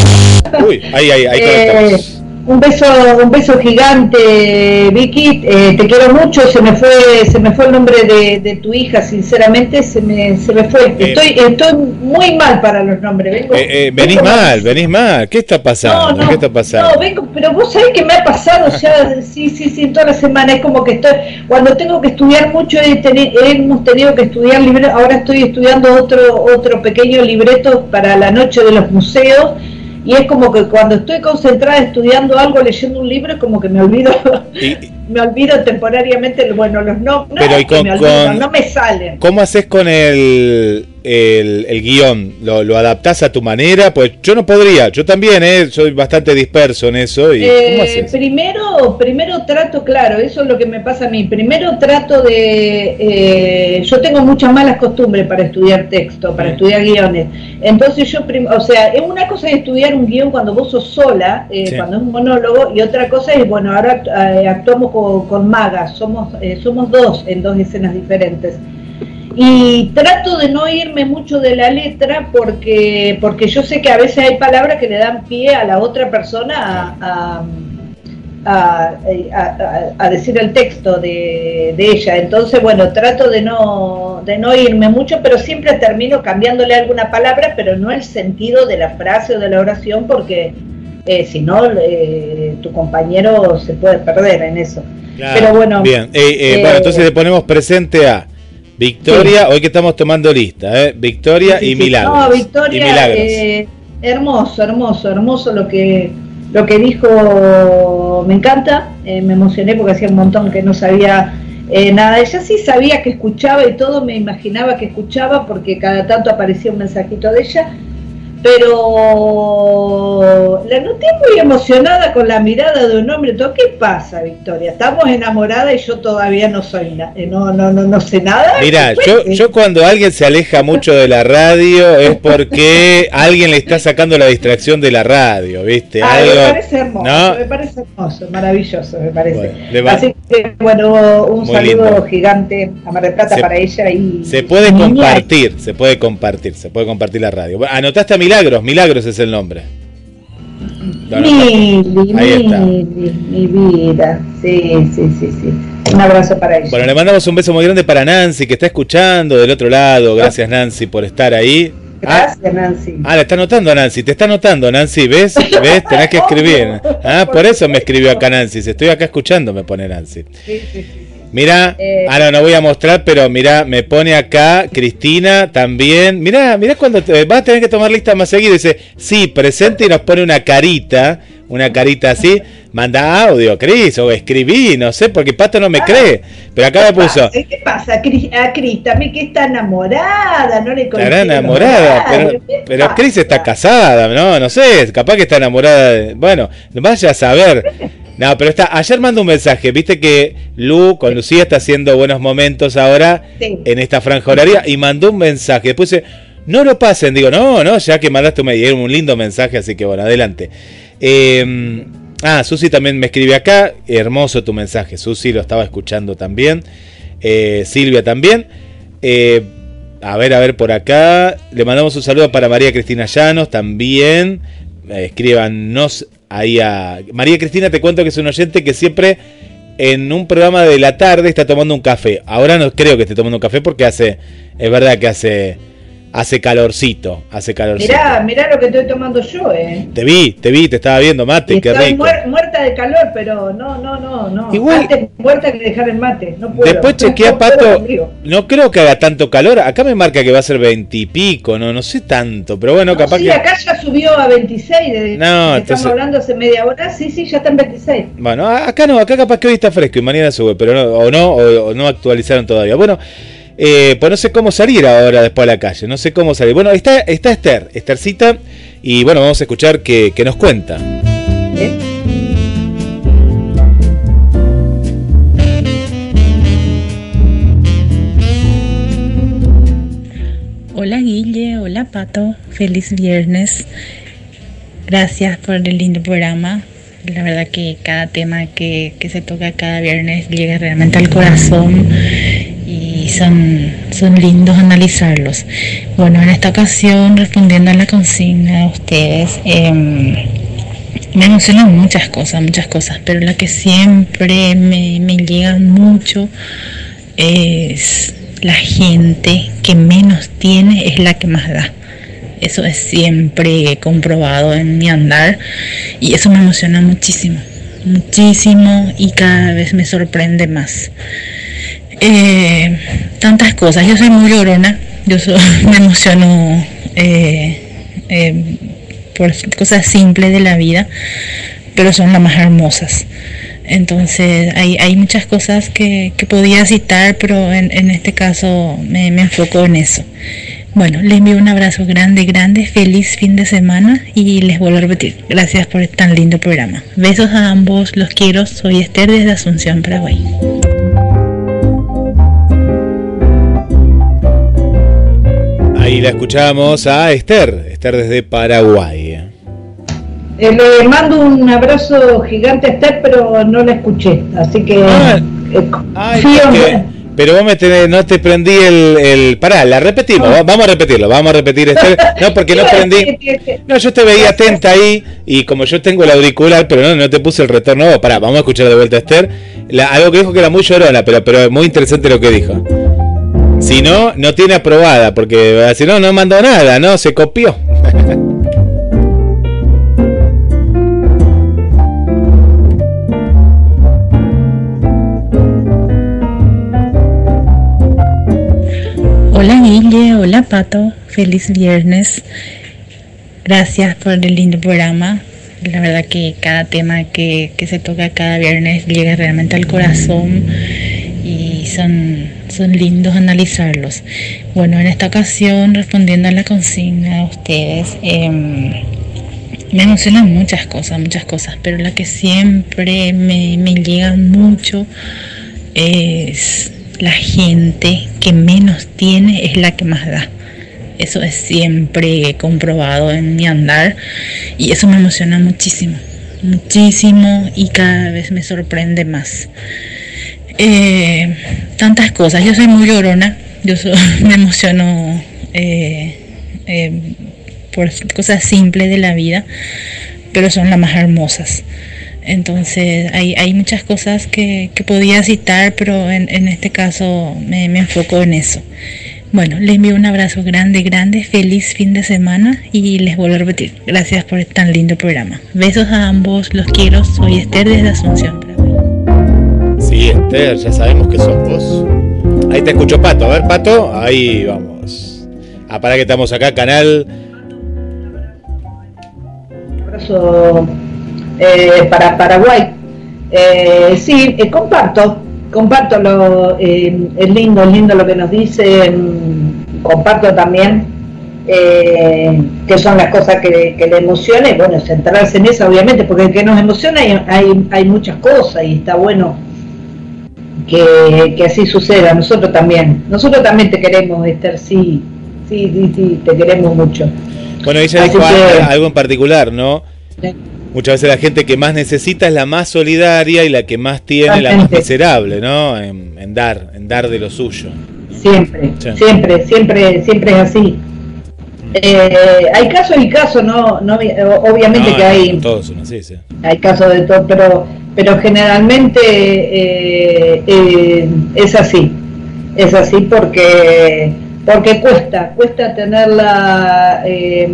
Uy, ahí, ahí, ahí conectamos.
Eh, un beso, un beso gigante, Vicky. Eh, te quiero mucho. Se me fue, se me fue el nombre de, tu hija. Sinceramente, se me, se me fue. Eh, estoy, estoy muy mal para los nombres.
Eh, venís mal, venís mal. ¿Qué está pasando?
No,
¿Qué está pasando?
No, vengo, pero vos sabés que me ha pasado ya, sí, sí, sí, toda la semana. Es como que estoy, cuando tengo que estudiar mucho, hemos tenido que estudiar libretos. Ahora estoy estudiando otro, otro pequeño libreto para la noche de los museos y es como que cuando estoy concentrada estudiando algo, leyendo un libro, es como que me olvido, *laughs* me olvido temporariamente, bueno, los nombres, no, no me salen.
¿Cómo haces con el, el, el guion? ¿Lo, ¿Lo, adaptás a tu manera? Pues yo no podría, yo también, ¿eh? soy bastante disperso en eso. Y,
eh, Primero, primero trato, claro, eso es lo que me pasa a mí. Primero trato de. Eh, yo tengo muchas malas costumbres para estudiar texto, para estudiar guiones. Entonces, yo, o sea, es una cosa es estudiar un guion cuando vos sos sola, eh, cuando es un monólogo, y otra cosa es, bueno, ahora actuamos con, con magas, somos, somos dos en dos escenas diferentes y trato de no irme mucho de la letra porque porque yo sé que a veces hay palabras que le dan pie a la otra persona a, a, decir el texto de, ella. Entonces bueno trato de no de no irme mucho pero siempre termino cambiándole alguna palabra pero no el sentido de la frase o de la oración porque eh, si no eh, tu compañero se puede perder en eso. Pero bueno
bien. Eh, bueno entonces le ponemos presente a Victoria, hoy que estamos tomando lista, ¿eh? Victoria y Milagros.
No, Victoria, eh, hermoso, hermoso, hermoso lo que lo que dijo, me encanta, eh, me emocioné porque hacía un montón que no sabía eh, nada. Ella sí sabía que escuchaba y todo, me imaginaba que escuchaba porque cada tanto aparecía un mensajito de ella pero la noté muy emocionada con la mirada de un hombre. ¿Qué pasa, Victoria? Estamos enamoradas y yo todavía no soy eh, no, no, no, no sé nada.
Mira, yo, yo cuando alguien se aleja mucho de la radio es porque *laughs* alguien le está sacando la distracción de la radio, ¿viste?
Ah, me parece hermoso, me parece hermoso, maravilloso, me parece. Así que, bueno, un saludo gigante a Mar del Plata para ella y...
Se puede compartir, se puede compartir, se puede compartir la radio. anotaste a mi Milagros, Milagros es el nombre.
mi vida. Sí, sí, sí, sí. Un abrazo para ella.
Bueno, le mandamos un beso muy grande para Nancy, que está escuchando del otro lado. Gracias, Nancy, por estar ahí.
Gracias, ah, Nancy.
Ah, le está notando a Nancy, te está notando, Nancy, ¿ves? ¿Ves? Tenés que escribir. *laughs* Ah, por eso me escribió acá Nancy. Si estoy acá escuchando, me pone Nancy. Sí, sí, sí. Mira, eh, ahora no voy a mostrar, pero mira, me pone acá Cristina también. Mira, mira cuando te, vas a tener que tomar lista más seguido. Dice, sí, presente y nos pone una carita, una carita así. Manda audio, Cris, o escribí, no sé, porque Pato no me ah, cree. Pero acá me puso.
¿Qué pasa, Cris? A Cris también que está enamorada, no le
Estará enamorada, pero, pero Cris está casada, no, no sé, capaz que está enamorada. De, bueno, vaya a saber. *laughs* No, pero está, ayer mandó un mensaje, viste que Lu con Lucía está haciendo buenos momentos ahora en esta franja horaria y mandó un mensaje. Después dice, no lo pasen, digo, no, no, ya que mandaste un, un lindo mensaje, así que bueno, adelante. Em, ah, Susi también me escribe acá, hermoso tu mensaje, Susi lo estaba escuchando también, eh, Silvia también. Eh, a ver, a ver por acá, le mandamos un saludo para María Cristina Llanos también. Eh, escríbanos ahí a María Cristina, te cuento que es un oyente que siempre en un programa de la tarde está tomando un café. Ahora no creo que esté tomando un café porque hace, es verdad que hace, hace calorcito, hace calorcito.
Mirá, mirá lo que estoy tomando yo, eh.
Te vi, te vi, te estaba viendo, mate,
Y
qué
estoy
rico.
muer- muerta de calor, pero no, no, no, no.
Igual-
Antes muerta que dejar el mate, no puedo.
Después chequea,
No
Pato, no creo que haga tanto calor. Acá me marca que va a ser veintipico, no, no sé tanto, pero bueno,
No,
capaz
sí,
que...
acá ya subió a 26, desde
No, entonces-
estamos hablando hace media hora. Sí, sí, ya está en 26.
Bueno, acá no, acá capaz que hoy está fresco y mañana sube, pero no, o no, o, o no actualizaron todavía. Bueno, eh, pues no sé cómo salir ahora después a la calle, no sé cómo salir. Bueno, está, está Esther, Esthercita, y bueno, vamos a escuchar qué, qué nos cuenta.
¿eh?
Hola Guille, hola Pato, feliz viernes. Gracias por el lindo programa. La verdad que cada tema que, que se toca cada viernes llega realmente al corazón y son, son lindos analizarlos. Bueno, en esta ocasión, respondiendo a la consigna de ustedes, em, me emocionan muchas cosas, muchas cosas, pero la que siempre me, me llega mucho es la gente que menos tiene es la que más da. Eso es siempre comprobado en mi andar y eso me emociona muchísimo, muchísimo y cada vez me sorprende más. Eh, tantas cosas, yo soy muy llorona, yo soy- *laughs* me emociono eh, eh, por cosas simples de la vida, pero son las más hermosas. Entonces hay, hay muchas cosas que, que podía citar, pero en, en este caso me, me enfoco en eso. Bueno, les envío un abrazo grande, grande, feliz fin de semana y les vuelvo a repetir, gracias por tan lindo programa. Besos a ambos, los quiero, soy Esther desde Asunción, Paraguay.
Ahí la escuchamos a Esther, Esther desde Paraguay.
Eh, le mando un abrazo gigante a Esther, pero no la escuché. Así que.
Ah,
eh,
Ay, porque- pero vos me tenés- no te prendí el, el... Pará, la repetimos, va- vamos a repetirlo, vamos a repetir Esther. *laughs* No, porque no prendí... No, yo te veía atenta ahí y como yo tengo el auricular, pero no, no te puse el retorno. Pará, vamos a escuchar de vuelta a Esther. La- algo que dijo que era muy llorona, pero, pero muy interesante lo que dijo. Si no, no tiene aprobada, porque si no, no mandó nada, ¿no? Se copió.
Hola Guille, hola Pato, feliz viernes. Gracias por el lindo programa. La verdad que cada tema que, que se toca cada viernes llega realmente al corazón son, son lindos analizarlos. Bueno, en esta ocasión, respondiendo a la consigna de ustedes, em, me emocionan muchas cosas, muchas cosas, pero la que siempre me, me llega mucho es la gente que menos tiene es la que más da. Eso es siempre comprobado en mi andar y eso me emociona muchísimo, muchísimo y cada vez me sorprende más. Eh, tantas cosas, yo soy muy llorona, yo *laughs* me emociono eh, eh, por cosas simples de la vida, pero son las más hermosas. Entonces hay, hay muchas cosas que, que podía citar, pero en, en este caso me, me enfoco en eso. Bueno, les envío un abrazo grande, grande, feliz fin de semana y les vuelvo a repetir, gracias por tan lindo programa. Besos a ambos, los quiero, soy Esther desde Asunción.
Sí, Esther, ya sabemos que sos vos. Ahí te escucho Pato, a ver Pato, ahí vamos. Ah, para que estamos acá, canal.
abrazo eh, para Paraguay. Eh, sí, eh, comparto, comparto lo, eh, es lindo, es lindo lo que nos dicen, comparto también eh, que son las cosas que, que le emociona y bueno, centrarse en eso obviamente, porque que nos emociona hay, hay, hay muchas cosas y está bueno que, que así suceda, nosotros también, nosotros también te queremos, Esther, sí, sí, sí, sí, te queremos mucho.
Bueno, ella
Así
dijo
que-
algo- en particular, ¿no? Muchas veces la gente que más necesita es la más solidaria y la que más tiene la más miserable, ¿no? En, en dar, en dar de lo suyo.
Siempre,
Sí.
siempre, siempre, siempre es así. Eh, hay casos y casos, no, no obviamente
No,
que hay,
Todos son así, sí.
hay casos de todo, pero, pero generalmente eh, eh, es así, es así porque porque cuesta, cuesta tenerla, eh,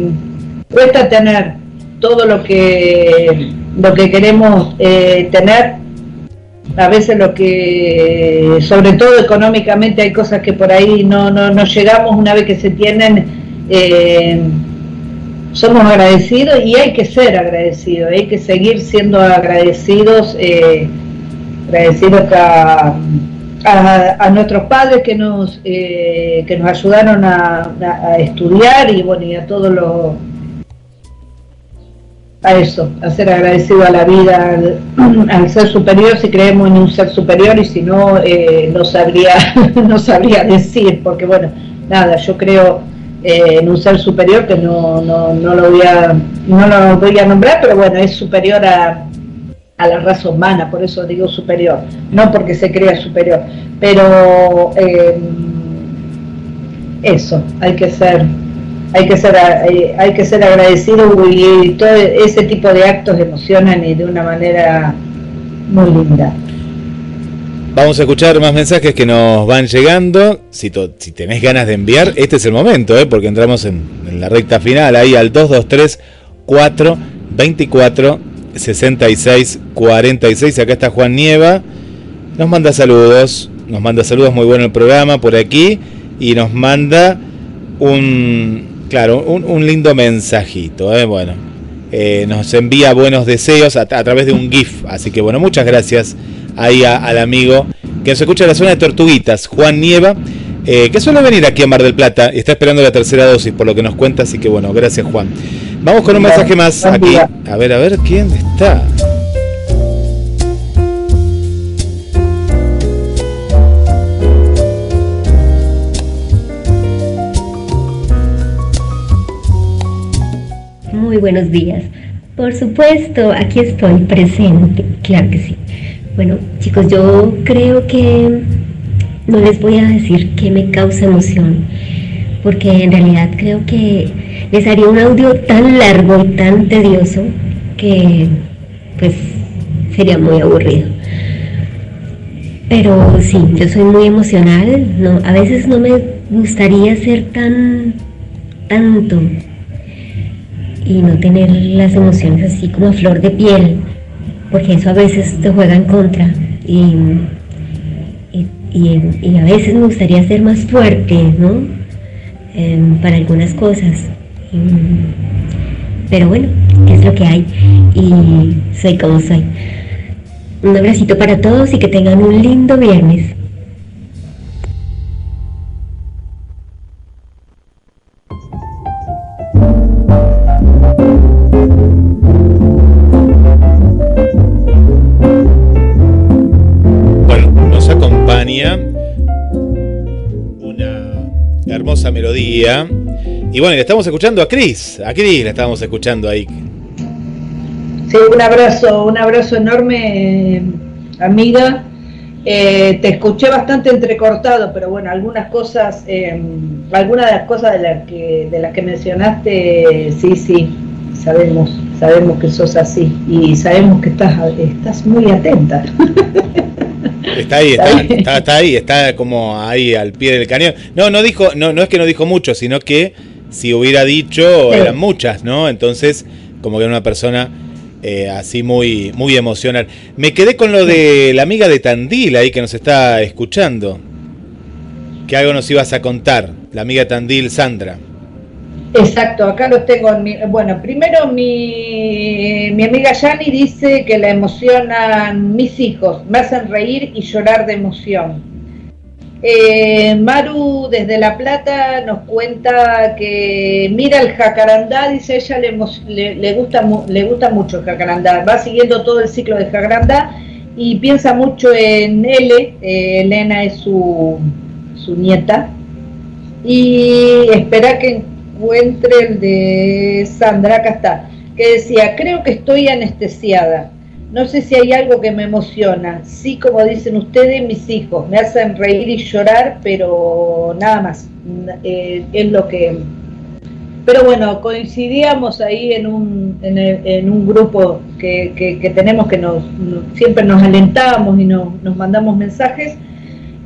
cuesta tener todo lo que, lo que queremos eh, tener. A veces lo que, sobre todo económicamente, hay cosas que por ahí no, no, no llegamos una vez que se tienen. Eh, somos agradecidos y hay que ser agradecidos, hay que seguir siendo agradecidos, agradecidos a a, nuestros padres que nos eh, que nos ayudaron a, estudiar y bueno y a todo lo a eso, a ser agradecido a la vida, *clears throat* al, ser superior, si creemos en un ser superior y si no, eh, no sabría, *laughs* no sabría decir, porque bueno, nada, yo creo eh, en un ser superior que no, no, no lo voy a, no lo voy a nombrar, pero bueno, es superior a, a la raza humana, por eso digo superior, no porque se crea superior, pero eh, eso, hay que ser, hay que ser, eh, hay, que ser agradecido y todo ese tipo de actos emocionan y de una manera muy linda.
Vamos a escuchar más mensajes que nos van llegando. Si, tenés ganas de enviar, este es el momento, ¿eh? porque entramos en, en la recta final, ahí al 223 4 24 66 46. Acá está Juan Nieva. Nos manda saludos. Nos manda saludos, muy bueno el programa por aquí. Y nos manda un, claro, un, lindo mensajito. ¿eh? Bueno, eh, nos envía buenos deseos a, través de un GIF. Así que bueno, muchas gracias ahí al amigo que nos escucha en la zona de Tortuguitas, Juan Nieva. Eh, que suele venir aquí a Mar del Plata y está esperando la tercera dosis, por lo que nos cuenta. Así que bueno, gracias Juan. Vamos con un mensaje más aquí. A ver, a ver, ¿quién está?
Muy buenos días. Por supuesto, aquí estoy presente, claro que sí. Bueno, chicos, yo creo que no les voy a decir que me causa emoción, porque en realidad creo que les haría un audio tan largo y tan tedioso que pues sería muy aburrido. Pero sí, yo soy muy emocional, no, a veces no me gustaría ser tan tanto y no tener las emociones así como a flor de piel, porque eso a veces te juega en contra y, y, a veces me gustaría ser más fuerte, ¿no? Em, para algunas cosas. Pero bueno, es lo que hay y soy como soy. Un abracito para todos y que tengan un lindo viernes.
Y bueno, le estamos escuchando a Cris, a Cris la estamos escuchando ahí.
Sí, un abrazo, un abrazo enorme, amiga. Eh, te escuché bastante entrecortado, pero bueno, algunas cosas, eh, algunas de las cosas de las que de las que mencionaste, sí, sí, sabemos, sabemos que sos así y sabemos que estás, estás muy atenta. *laughs*
Está ahí, está, está, ahí, está como ahí al pie del cañón. No, no dijo, no, no es que no dijo mucho, sino que si hubiera dicho, eran muchas, ¿no? Entonces, como que era una persona eh, así muy, muy emocional. Me quedé con lo de la amiga de Tandil ahí que nos está escuchando. Que algo nos ibas a contar, la amiga Tandil, Sandra.
Exacto, acá lo tengo. En mi, bueno, primero mi, mi amiga Yani dice que la emocionan mis hijos, me hacen reír y llorar de emoción. Eh, Maru desde La Plata nos cuenta que mira el jacarandá, dice ella le, le, gusta, le gusta mucho el jacarandá, va siguiendo todo el ciclo de jacarandá y piensa mucho en L, eh, Elena es su, su nieta, y espera que encuentre el de Sandra, acá está, que decía, creo que estoy anestesiada no sé si hay algo que me emociona. Sí, como dicen ustedes, mis hijos me hacen reír y llorar, pero nada más. Eh, es lo que... Pero bueno, coincidíamos ahí en un, en, un grupo que, tenemos que nos, siempre nos alentamos y nos, mandamos mensajes.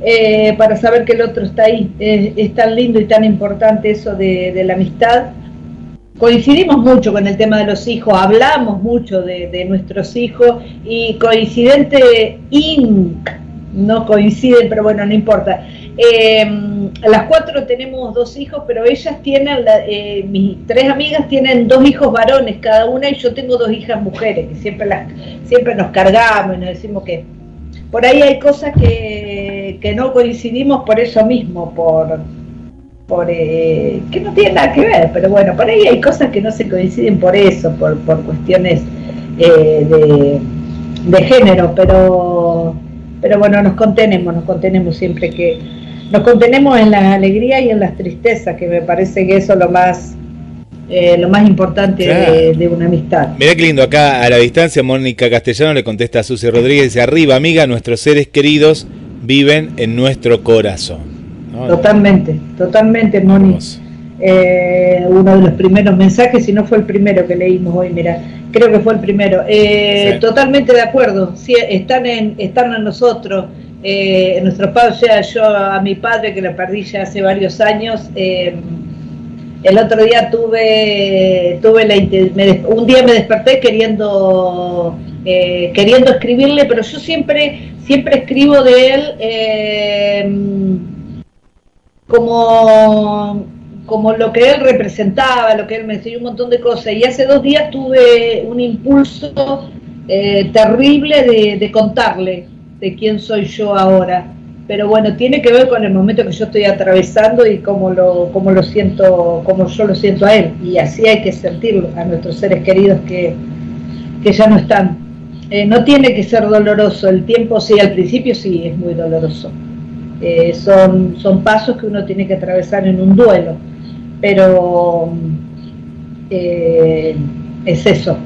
Eh, para saber que el otro está ahí. Es, tan lindo y tan importante eso de, la amistad. Coincidimos mucho con el tema de los hijos, hablamos mucho de, nuestros hijos y coincidente Inc. No coinciden, pero bueno, no importa. Eh, las cuatro tenemos dos hijos, pero ellas tienen, eh, mis tres amigas tienen dos hijos varones cada una y yo tengo dos hijas mujeres, que siempre, las, siempre nos cargamos y nos decimos que por ahí hay cosas que, que no coincidimos por eso mismo, por, por eh, que no tiene nada que ver, pero bueno, por ahí hay cosas que no se coinciden por eso, por, por cuestiones eh, de, de, género, pero, pero bueno, nos contenemos, nos contenemos siempre que nos contenemos en las alegrías y en las tristezas, que me parece que eso es lo más eh, lo más importante de, una amistad.
Mirá qué lindo, acá a la distancia Mónica Castellano le contesta a Susi Rodríguez, dice, arriba amiga, nuestros seres queridos viven en nuestro corazón.
Totalmente, totalmente, Mónica. Eh, uno de los primeros mensajes, si no fue el primero que leímos hoy, mira, creo que fue el primero. Eh, totalmente de acuerdo, sí, están en, están en nosotros. Eh, nuestros padres, o sea, yo a mi padre que lo perdí ya hace varios años, el otro día tuve, tuve la, un día me desperté queriendo, queriendo escribirle, pero yo siempre, siempre escribo de él eh, como, como lo que él representaba, lo que él me enseñó un montón de cosas. Y hace dos días tuve un impulso eh, terrible de, contarle de quién soy yo ahora pero bueno, tiene que ver con el momento que yo estoy atravesando y cómo lo, cómo lo siento, cómo yo lo siento a él. Y así hay que sentirlo a nuestros seres queridos que, ya no están. Eh, no tiene que ser doloroso, el tiempo sí, al principio sí es muy doloroso. Eh, son, son pasos que uno tiene que atravesar en un duelo, pero eh, es eso,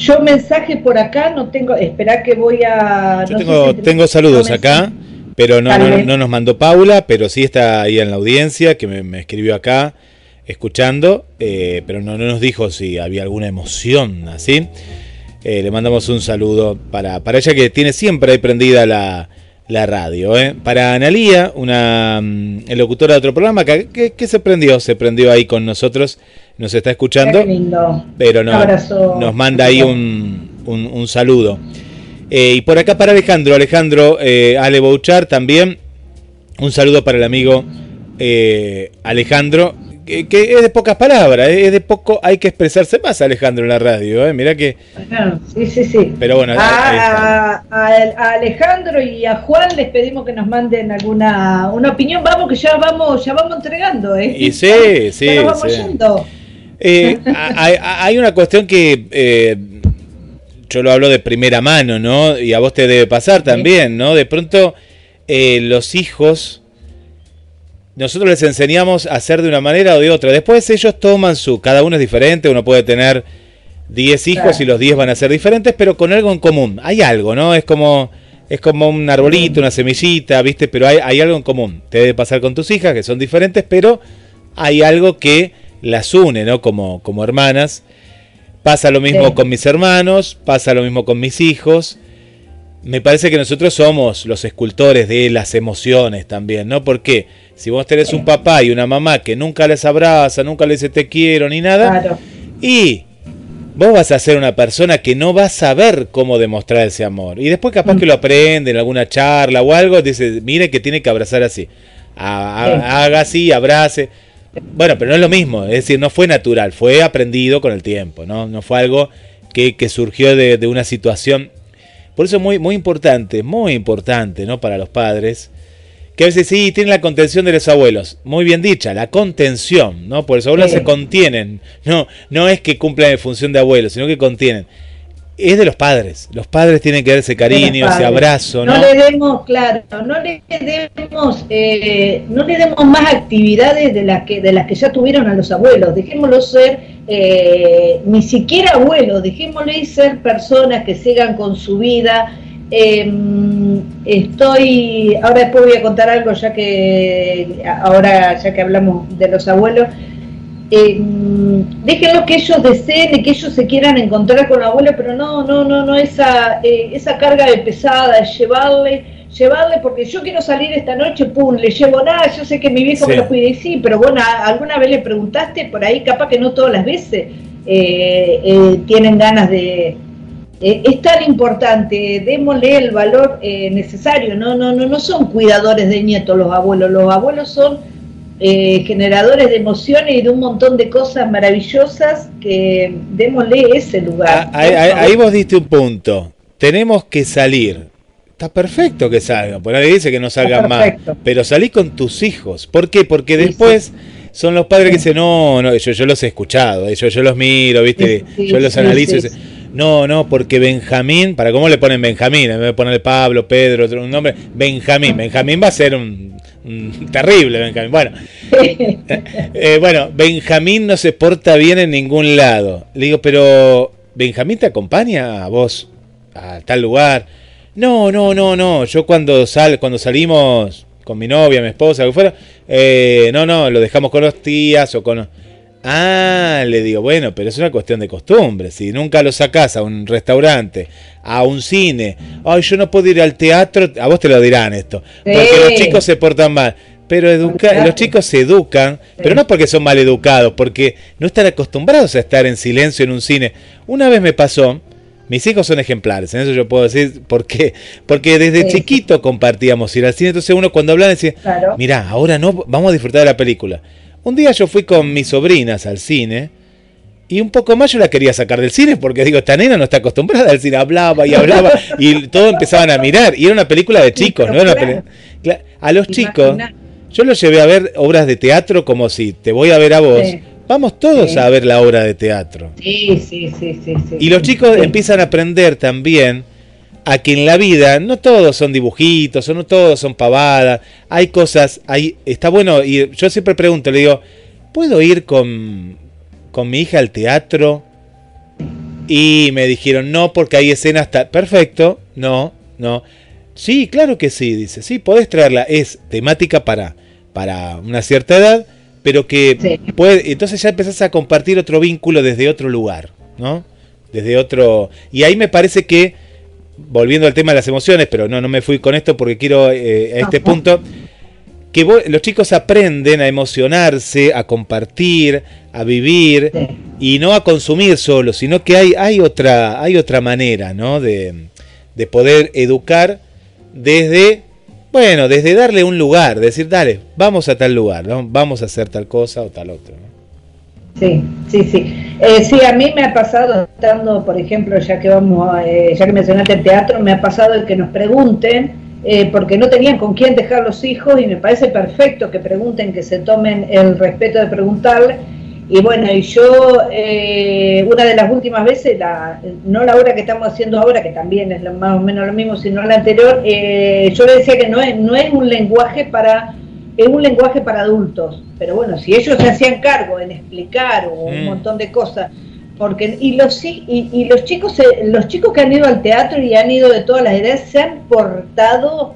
yo mensaje por acá no tengo, espera que voy a...
Yo tengo, tengo saludos acá, pero no, no, nos mandó Paula, pero sí está ahí en la audiencia, que me, escribió acá, escuchando, eh, pero no, no nos dijo si había alguna emoción así. Eh, le mandamos un saludo para, para ella que tiene siempre ahí prendida la, la radio. ¿eh? Para Analía, una mm, locutora de otro programa, que, que, se prendió, se prendió ahí con nosotros nos está escuchando. Pero no, nos manda ahí un, un, saludo. Eh, y por acá para Alejandro, Alejandro eh, Ale Bouchar también. Un saludo para el amigo eh, Alejandro, que, es de pocas palabras, es de poco, hay que expresarse más Alejandro en la radio, ¿eh? Mirá que...
sí, sí, sí.
Pero bueno,
a, Alejandro y a Juan les pedimos que nos manden alguna una opinión, vamos que ya vamos, ya vamos entregando, ¿eh?
Y sí, sí. Eh, hay, una cuestión que eh, yo lo hablo de primera mano, ¿no? Y a vos te debe pasar también, ¿no? De pronto eh, los hijos, nosotros les enseñamos a hacer de una manera o de otra. Después ellos toman su, cada uno es diferente, uno puede tener 10 hijos y los 10 van a ser diferentes, pero con algo en común. Hay algo, ¿no? Es como es como un arbolito, una semillita, ¿viste? Pero hay, hay, algo en común. Te debe pasar con tus hijas, que son diferentes, pero hay algo que las une, ¿no? Como, como hermanas. Pasa lo mismo con mis hermanos, pasa lo mismo con mis hijos. Me parece que nosotros somos los escultores de las emociones también, ¿no? Porque si vos tenés un papá y una mamá que nunca les abraza, nunca les dice te quiero ni nada, y vos vas a ser una persona que no va a saber cómo demostrar ese amor. Y después capaz que lo aprende en alguna charla o algo, dice, mire que tiene que abrazar así. Haga así, abrace. Bueno, pero no es lo mismo, es decir, no fue natural, fue aprendido con el tiempo, ¿no? No fue algo que, surgió de, una situación. Por eso es muy, muy importante, muy importante, ¿no? Para los padres, que a veces sí tienen la contención de los abuelos, muy bien dicha, la contención, ¿no? Por los abuelos se contienen, no, no es que cumplan en función de abuelos, sino que contienen es de los padres. Los padres tienen que dar ese cariño, ese abrazo, ¿no?
No le demos, claro, no le demos, eh, no le demos más actividades de las que de las que ya tuvieron a los abuelos. Dejémoslo ser, eh, ni siquiera abuelos. Dejémosle ser personas que sigan con su vida. Em, estoy, ahora después voy a contar algo ya que ahora ya que hablamos de los abuelos eh, déjenlo que ellos deseen y que ellos se quieran encontrar con la abuela, pero no, no, no, no, esa, eh, esa carga de pesada, es llevarle llevarle, porque yo quiero salir esta noche, pum, le llevo nada, yo sé que mi viejo
Sí.
me lo cuide, y sí, pero bueno, alguna vez le preguntaste, por ahí capaz que no todas las veces eh, eh, tienen ganas de... eh, es tan importante, démosle el valor eh, necesario, no, no, no, no son cuidadores de nietos los abuelos, los abuelos son eh, generadores de emociones y de un montón de cosas maravillosas que démosle ese lugar.
Ah, ahí, ahí- ahí vos diste un punto. Tenemos que salir. Está perfecto que salgan. Por nadie dice que no salgan más. Pero salí con tus hijos. ¿Por qué? Porque
Sí,
después son los padres que dicen, no, no, yo, yo los he escuchado. eh, Yo, yo los miro, ¿viste?
Sí, sí,
yo los analizo.
sí,
no, no, porque Benjamín, ¿para cómo le ponen Benjamín? En vez de ponerle Pablo, Pedro, otro un nombre, Benjamín. Benjamín va a ser un, un terrible Benjamín. Bueno, *laughs* eh, bueno, Benjamín no se porta bien en ningún lado. Le digo, pero ¿Benjamín te acompaña a vos a tal lugar? No, no, no, no. Yo cuando sal, cuando salimos con mi novia, mi esposa, lo que fuera, eh, no, no, lo dejamos con los tías o con. Ah, le digo, bueno, pero es una cuestión de costumbre. Si nunca lo sacás a un restaurante, a un cine, ay, yo no puedo ir al teatro, a vos te lo dirán esto, porque los chicos se portan mal. Pero educa los chicos se educan, pero no porque son mal educados, porque no están acostumbrados a estar en silencio en un cine. Una vez me pasó, mis hijos son ejemplares, en eso yo puedo decir, ¿por qué? Porque desde
Sí.
chiquito compartíamos ir al cine, entonces uno cuando hablaba decía,
Claro.
mirá, ahora no, vamos a disfrutar de la película. Un día yo fui con mis sobrinas al cine y un poco más yo la quería sacar del cine porque digo, esta nena no está acostumbrada al cine, hablaba y hablaba y todos empezaban a mirar y era una película de chicos, no era una
claro.
A los chicos, yo los llevé a ver obras de teatro como si te voy a ver a vos,
Sí.
vamos todos
Sí.
a ver la obra de teatro.
Sí, sí, sí, sí, sí.
Y los chicos empiezan a aprender también a que en la vida no todos son dibujitos, o no todos son pavadas, hay cosas, hay, está bueno, y yo siempre pregunto, le digo, ¿puedo ir con, con mi hija al teatro? Y me dijeron, no, porque hay escenas, ta-". perfecto, no, no. Sí, claro que sí, dice, sí, podés traerla, es temática para, para una cierta edad, pero que
Sí.
puede, entonces ya empezás a compartir otro vínculo desde otro lugar, ¿no? Desde otro... Y ahí me parece que, volviendo al tema de las emociones, pero no, no me fui con esto porque quiero eh, a este punto, que vos- los chicos aprenden a emocionarse, a compartir, a vivir
Sí.
y no a consumir solo, sino que hay, hay, otra, hay otra manera, ¿no? De, de poder educar desde, bueno, desde darle un lugar, decir, dale, vamos a tal lugar, ¿no? vamos a hacer tal cosa o tal otro. ¿no?
Sí, sí, sí. Eh, sí, a mí me ha pasado estando, por ejemplo, ya que vamos, eh, ya que mencionaste el teatro, me ha pasado el que nos pregunten, eh, porque no tenían con quién dejar los hijos y me parece perfecto que pregunten, que se tomen el respeto de preguntarle. Y bueno, y yo, eh, una de las últimas veces, la, no la obra que estamos haciendo ahora, que también es lo- más o menos lo mismo, sino la anterior, eh, yo le decía que no es, no es un lenguaje para es un lenguaje para adultos, pero bueno, si ellos se hacían cargo en explicar o un montón de cosas, porque y los sí- y, y los chicos se- los chicos que han ido al teatro y han ido de todas las edades se han portado,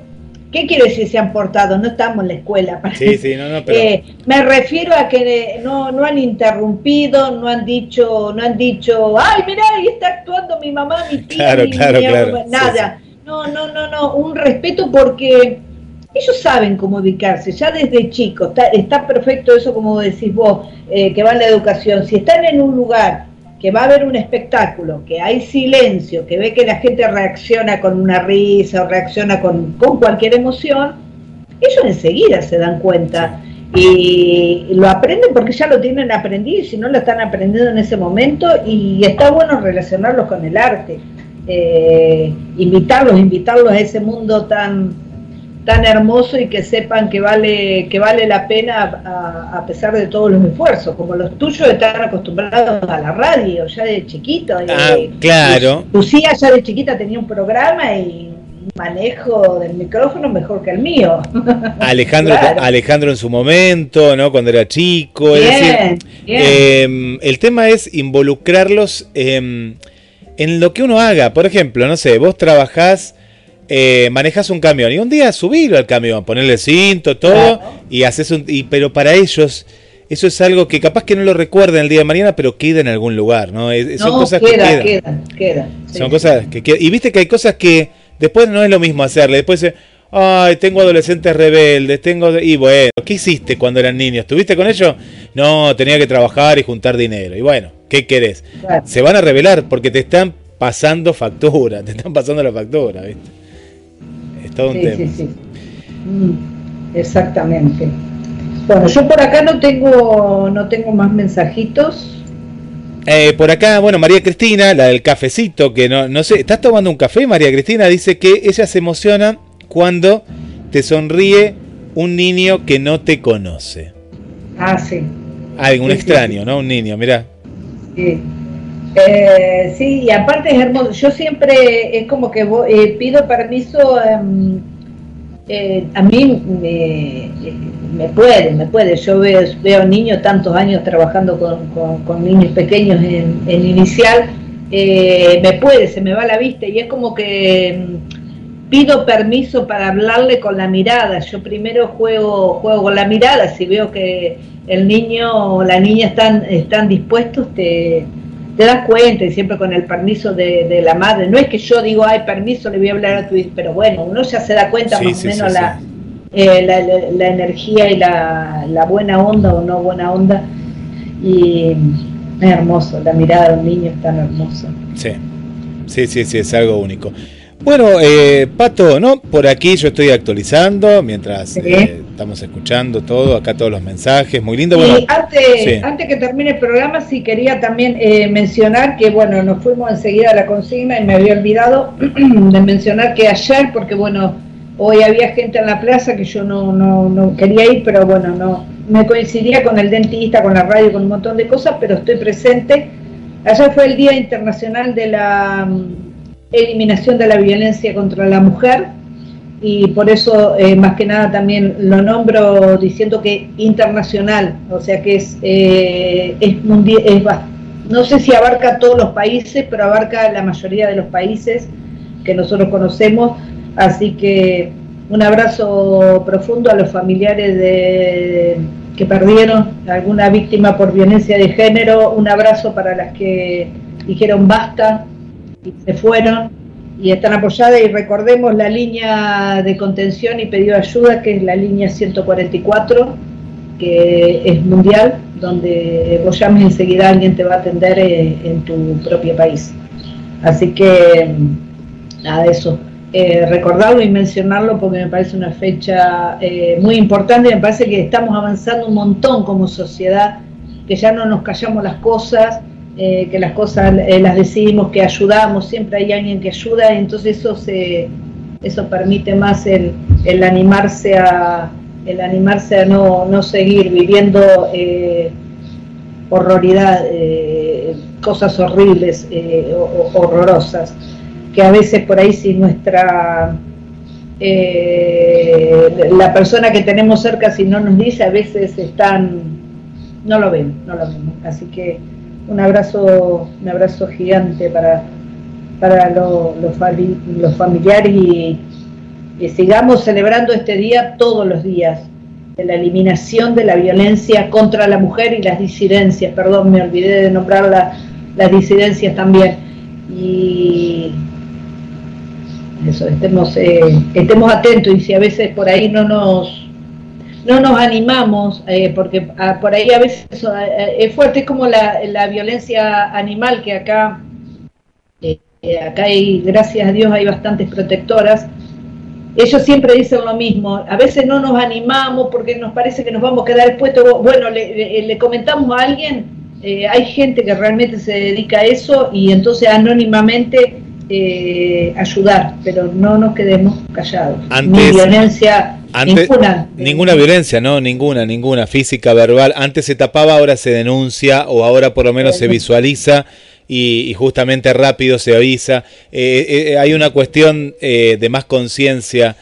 ¿qué quiere decir se han portado? No estamos en la escuela. *laughs* para-
Sí, sí, no, no, pero...
Eh, me refiero a que no, no han interrumpido, no han dicho, no han dicho, ay, mirá, ahí está actuando mi mamá, mi tía,
Claro,
mi-
claro,
mi
claro.
abuela",
Sí,
nada. No, no, no, no, un respeto porque ellos saben cómo ubicarse, ya desde chicos, está, está perfecto eso como decís vos, eh, que va en la educación, si están en un lugar que va a haber un espectáculo, que hay silencio, que ve que la gente reacciona con una risa o reacciona con, con cualquier emoción, ellos enseguida se dan cuenta y lo aprenden porque ya lo tienen aprendido y si no lo están aprendiendo en ese momento y está bueno relacionarlos con el arte, eh, invitarlos, invitarlos a ese mundo tan tan hermoso y que sepan que vale que vale la pena a, a pesar de todos los esfuerzos, como los tuyos están acostumbrados a la radio ya de chiquito. y-
Ah, claro.
Lucía ya de chiquita tenía un programa y un manejo del micrófono mejor que el mío. *laughs*
Alejandro,
Claro.
Alejandro en su momento, ¿no? Cuando era chico. es
Bien,
decir,
bien.
eh, el tema es involucrarlos eh, en lo que uno haga. Por ejemplo, no sé, vos trabajás, eh, manejás un camión y un día subirlo al camión, ponerle cinto, todo,
Claro.
y haces un. Y, pero para ellos. Eso es algo que capaz que no lo recuerden el día de mañana, pero queda en algún lugar, ¿no? Es- son cosas
queda,
que quedan.
Sí,
Son
sí.
cosas que quedan. Y viste que hay cosas que después no es lo mismo hacerle. Después Ay, tengo adolescentes rebeldes, tengo... Y bueno, ¿qué hiciste cuando eran niños? ¿Estuviste con ellos? No, tenía que trabajar y juntar dinero. Y bueno, ¿qué querés? Se van a rebelar porque te están pasando factura, *laughs* te están pasando la factura, ¿viste?
Todo un tema. Sí, sí. Mm, exactamente. Bueno, yo por acá no tengo, no tengo más mensajitos.
Eh, por acá, bueno, María Cristina, la del cafecito, que no, no sé, ¿estás tomando un café, María Cristina? Dice que ella se emociona cuando te sonríe un niño que no te conoce.
Ah, sí.
Algún extraño, ¿no? Un niño, mira.
Sí. Eh, sí, y aparte es hermoso. Yo siempre es como que eh, pido permiso. Em, eh, a mí me, puede, me puede. Yo veo, veo niños tantos años trabajando con, niños pequeños en, inicial. me puede, se me va la vista y es como que em, pido permiso para hablarle con la mirada. Yo primero juego, juego con la mirada. Si veo que el niño o la niña están, están dispuestos, te das cuenta y siempre con el permiso de, la madre. No es que yo digo, ay, permiso, le voy a hablar a tu hijo, pero bueno, uno ya se da cuenta más o menos eh, la, la, energía y la, buena onda o no buena onda. Y es hermoso, la mirada de un niño es tan hermosa.
Sí, sí, sí, sí, es algo único. Bueno, eh, Pato, ¿no? Por aquí yo estoy actualizando mientras eh, estamos escuchando todo, acá todos los mensajes, muy lindo.
Bueno, antes, antes que termine el programa, sí quería también eh, mencionar que, bueno, nos fuimos enseguida a la consigna y me había olvidado *clears throat* de mencionar que ayer, porque, bueno, hoy había gente en la plaza que yo no, no, no quería ir, pero bueno, no me coincidía con el dentista, con la radio, con un montón de cosas, pero estoy presente. Ayer fue el Día Internacional de la eliminación de la violencia contra la mujer. Y por eso eh, más que nada también lo nombro diciendo que internacional, o sea que es, eh, es mundial, no sé si abarca todos los países, pero abarca la mayoría de los países que nosotros conocemos, así que un abrazo profundo a los familiares de, que perdieron alguna víctima por violencia de género, un abrazo para las que dijeron basta, y se fueron y están apoyadas. Y recordemos la línea de contención y pedido ayuda que es la línea 144 que es mundial donde vos llames enseguida alguien te va a atender eh, en, tu propio país. Así que nada eso. Eh, recordarlo y mencionarlo porque me parece una fecha eh, muy importante. Me parece que estamos avanzando un montón como sociedad que ya no nos callamos las cosas eh, que las cosas eh, las decidimos, que ayudamos, siempre hay alguien que ayuda, entonces eso se, eso permite más el, el animarse a el animarse a no, no seguir viviendo eh, horroridad, eh, cosas horribles, horrorosas, que a veces por ahí si nuestra la persona que tenemos cerca si no nos dice a veces están no lo ven, no lo ven, así que un abrazo, un abrazo gigante para, para los, los familiares y, sigamos celebrando este día todos los días de la eliminación de la violencia contra la mujer y las disidencias, perdón, me olvidé de nombrar las disidencias también. Y eso, estemos, eh, estemos atentos y si a veces por ahí no nos no nos animamos, eh, porque ah, por ahí a veces eh, es fuerte, es como la, la violencia animal que acá, eh, acá hay, gracias a Dios, hay bastantes protectoras. Ellos siempre dicen lo mismo, a veces no nos animamos porque nos parece que nos vamos a quedar expuestos. Bueno, le, comentamos a alguien, hay gente que realmente se dedica a eso y entonces anónimamente ayudar, pero no nos quedemos callados. Ni violencia
ninguna, violencia, no, ninguna, ninguna, física, verbal. Antes se tapaba, ahora se denuncia o ahora por lo menos se visualiza y, justamente rápido se avisa. Eh, eh, eh, hay una cuestión de más conciencia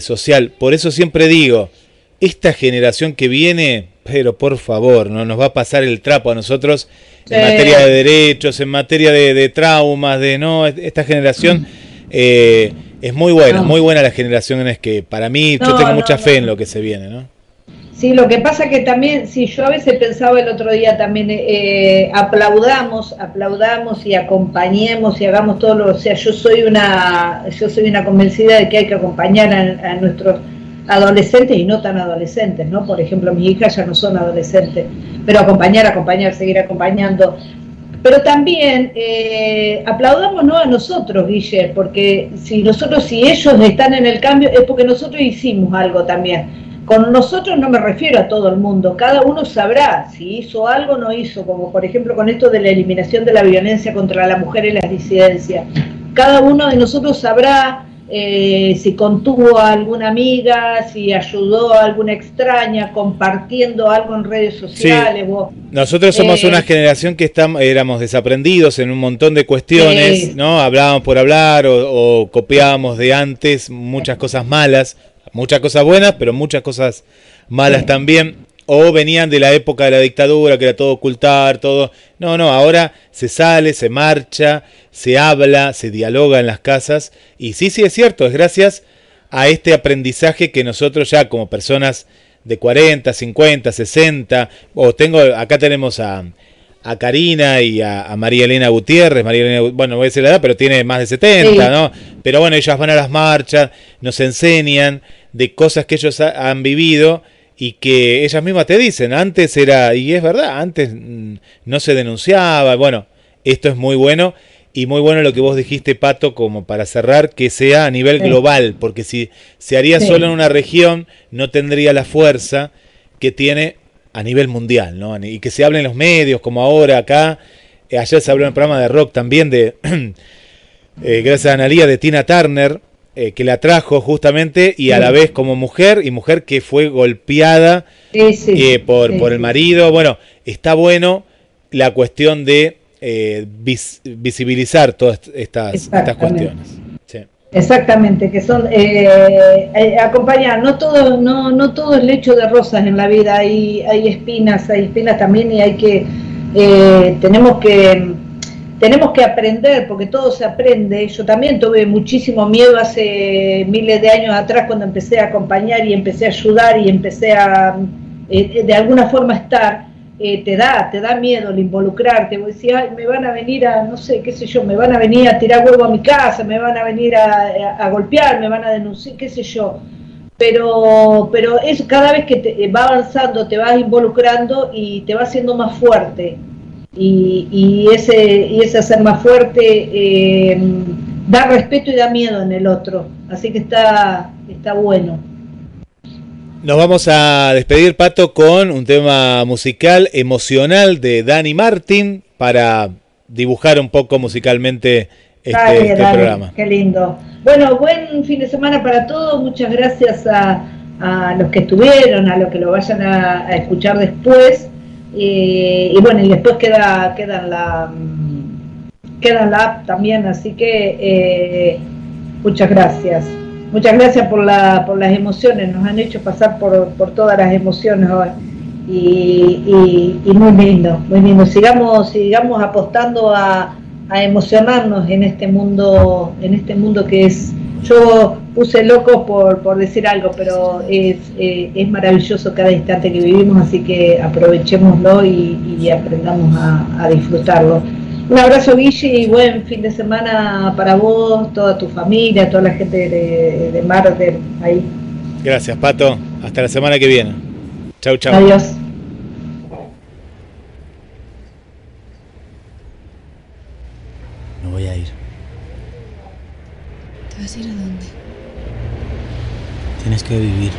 social. Por eso siempre digo, esta generación que viene, pero por favor, no nos va a pasar el trapo a nosotros en materia de derechos, en materia de, traumas, de no, esta generación. Es muy buena, muy buena la generación es que para mí yo tengo mucha fe en lo que se viene, ¿no?
Sí, lo que pasa que también, sí, yo a veces pensaba el otro día también, eh, aplaudamos, aplaudamos y acompañemos y hagamos todo lo, o sea, yo soy una, yo soy una convencida de que hay que acompañar a, nuestros adolescentes y no tan adolescentes, ¿no? Por ejemplo, mis hijas ya no son adolescentes, pero acompañar, acompañar, seguir acompañando. Pero también eh, aplaudamos ¿no? a nosotros, Guille, porque si nosotros, si ellos están en el cambio, es porque nosotros hicimos algo también con nosotros no me refiero a todo el mundo, cada uno sabrá si hizo algo o no hizo, como por ejemplo con esto de la eliminación de la violencia contra la mujer y las disidencias. Cada uno de nosotros sabrá eh, si contuvo a alguna amiga, si ayudó a alguna extraña, compartiendo algo en redes sociales.
Nosotros somos una eh, generación que estamos, éramos desaprendidos en un montón de cuestiones, ¿no? Hablábamos por hablar o, o copiábamos de antes muchas cosas malas Muchas cosas buenas, pero muchas cosas malas también. O venían de la época de la dictadura, que era todo ocultar, todo. No, no, ahora se sale, se marcha, se habla, se dialoga en las casas. Y sí, sí es cierto, es gracias a este aprendizaje que nosotros ya como personas de 40, 50, 60, o tengo, acá tenemos a, a Karina y a, María Elena Gutiérrez. María Elena, bueno, no voy a decir la edad, pero tiene más de 70, ¿no? Pero bueno, ellas van a las marchas, nos enseñan de cosas que ellos han vivido y que ellas mismas te dicen, antes era, y es verdad, antes mm, no se denunciaba, bueno, esto es muy bueno y muy bueno lo que vos dijiste, Pato, como para cerrar, que sea a nivel global, porque si se haría solo en una región, no tendría la fuerza que tiene a nivel mundial, ¿no? Y que se hable en los medios, como ahora acá. Eh, ayer se habló en el programa de rock también de, *clears throat* eh, gracias a Analía, de Tina Turner, eh, que la trajo justamente y a la vez como mujer y mujer que fue golpeada por, por el marido. Bueno, está bueno la cuestión de visibilizar todas estas, estas cuestiones.
Exactamente, que son eh, eh, acompañar, no todo, no, no todo es lecho de rosas en la vida, hay, hay espinas, hay espinas también y hay que, eh, tenemos que, tenemos que aprender, porque todo se aprende. Yo también tuve muchísimo miedo hace miles de años atrás cuando empecé a acompañar y empecé a ayudar y empecé a de alguna forma estar eh, te da, te da miedo el involucrarte, vos decís, me van a venir a, no sé, qué sé yo, me van a venir a tirar huevo a mi casa, me van a venir a, golpear, me van a denunciar, qué sé yo. Pero, pero es cada vez que te, va avanzando, te vas involucrando y te va haciendo más fuerte. Y, ese, y ese hacer más fuerte eh, da respeto y da miedo en el otro. Así que está, está bueno.
Nos vamos a despedir, Pato, con un tema musical emocional de Dani Martin para dibujar un poco musicalmente este, este programa.
Qué lindo. Bueno, buen fin de semana para todos. Muchas gracias a, los que estuvieron, a los que lo vayan a, escuchar después. Y bueno, y después queda, queda, la, queda la app también, así que eh, muchas gracias. Muchas gracias por, la, por las emociones, nos han hecho pasar por, por todas las emociones hoy. Y, y, muy lindo, muy lindo. Sigamos, sigamos apostando a, a, emocionarnos en este mundo, en este mundo que es, yo puse loco por, por decir algo, pero es, eh, es maravilloso cada instante que vivimos, así que aprovechémoslo y, y aprendamos a, a disfrutarlo. Un abrazo, Guille, y buen fin de semana para vos, toda tu familia, toda la gente de, de ahí.
Gracias, Pato. Hasta la semana que viene. Chau, chau.
Adiós.
No voy a ir.
¿Te vas a ir a dónde?
Tienes que vivir.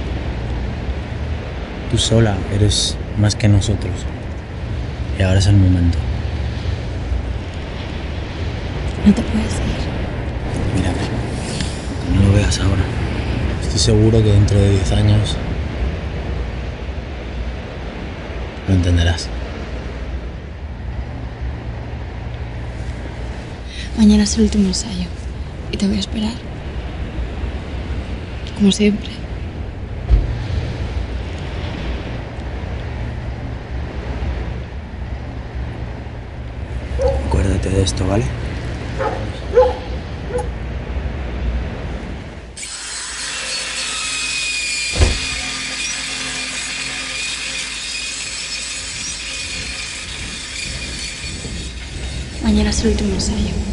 Tú sola eres más que nosotros. Y ahora es el momento.
No te puedes ir.
Mírame, no lo veas ahora. Estoy seguro que dentro de 10 años lo entenderás.
Mañana es el último ensayo y te voy a esperar. Como siempre.
de esto, ¿vale?
Mañana es el último ensayo.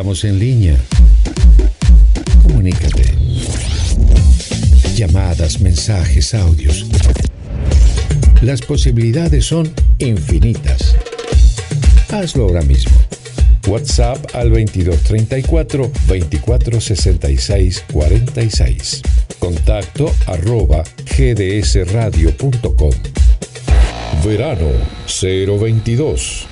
Estamos en línea. Comunícate. Llamadas, mensajes, audios. Las posibilidades son infinitas. Hazlo ahora mismo. WhatsApp al 2234 2466 46. Contacto arroba gdsradio.com. Verano 022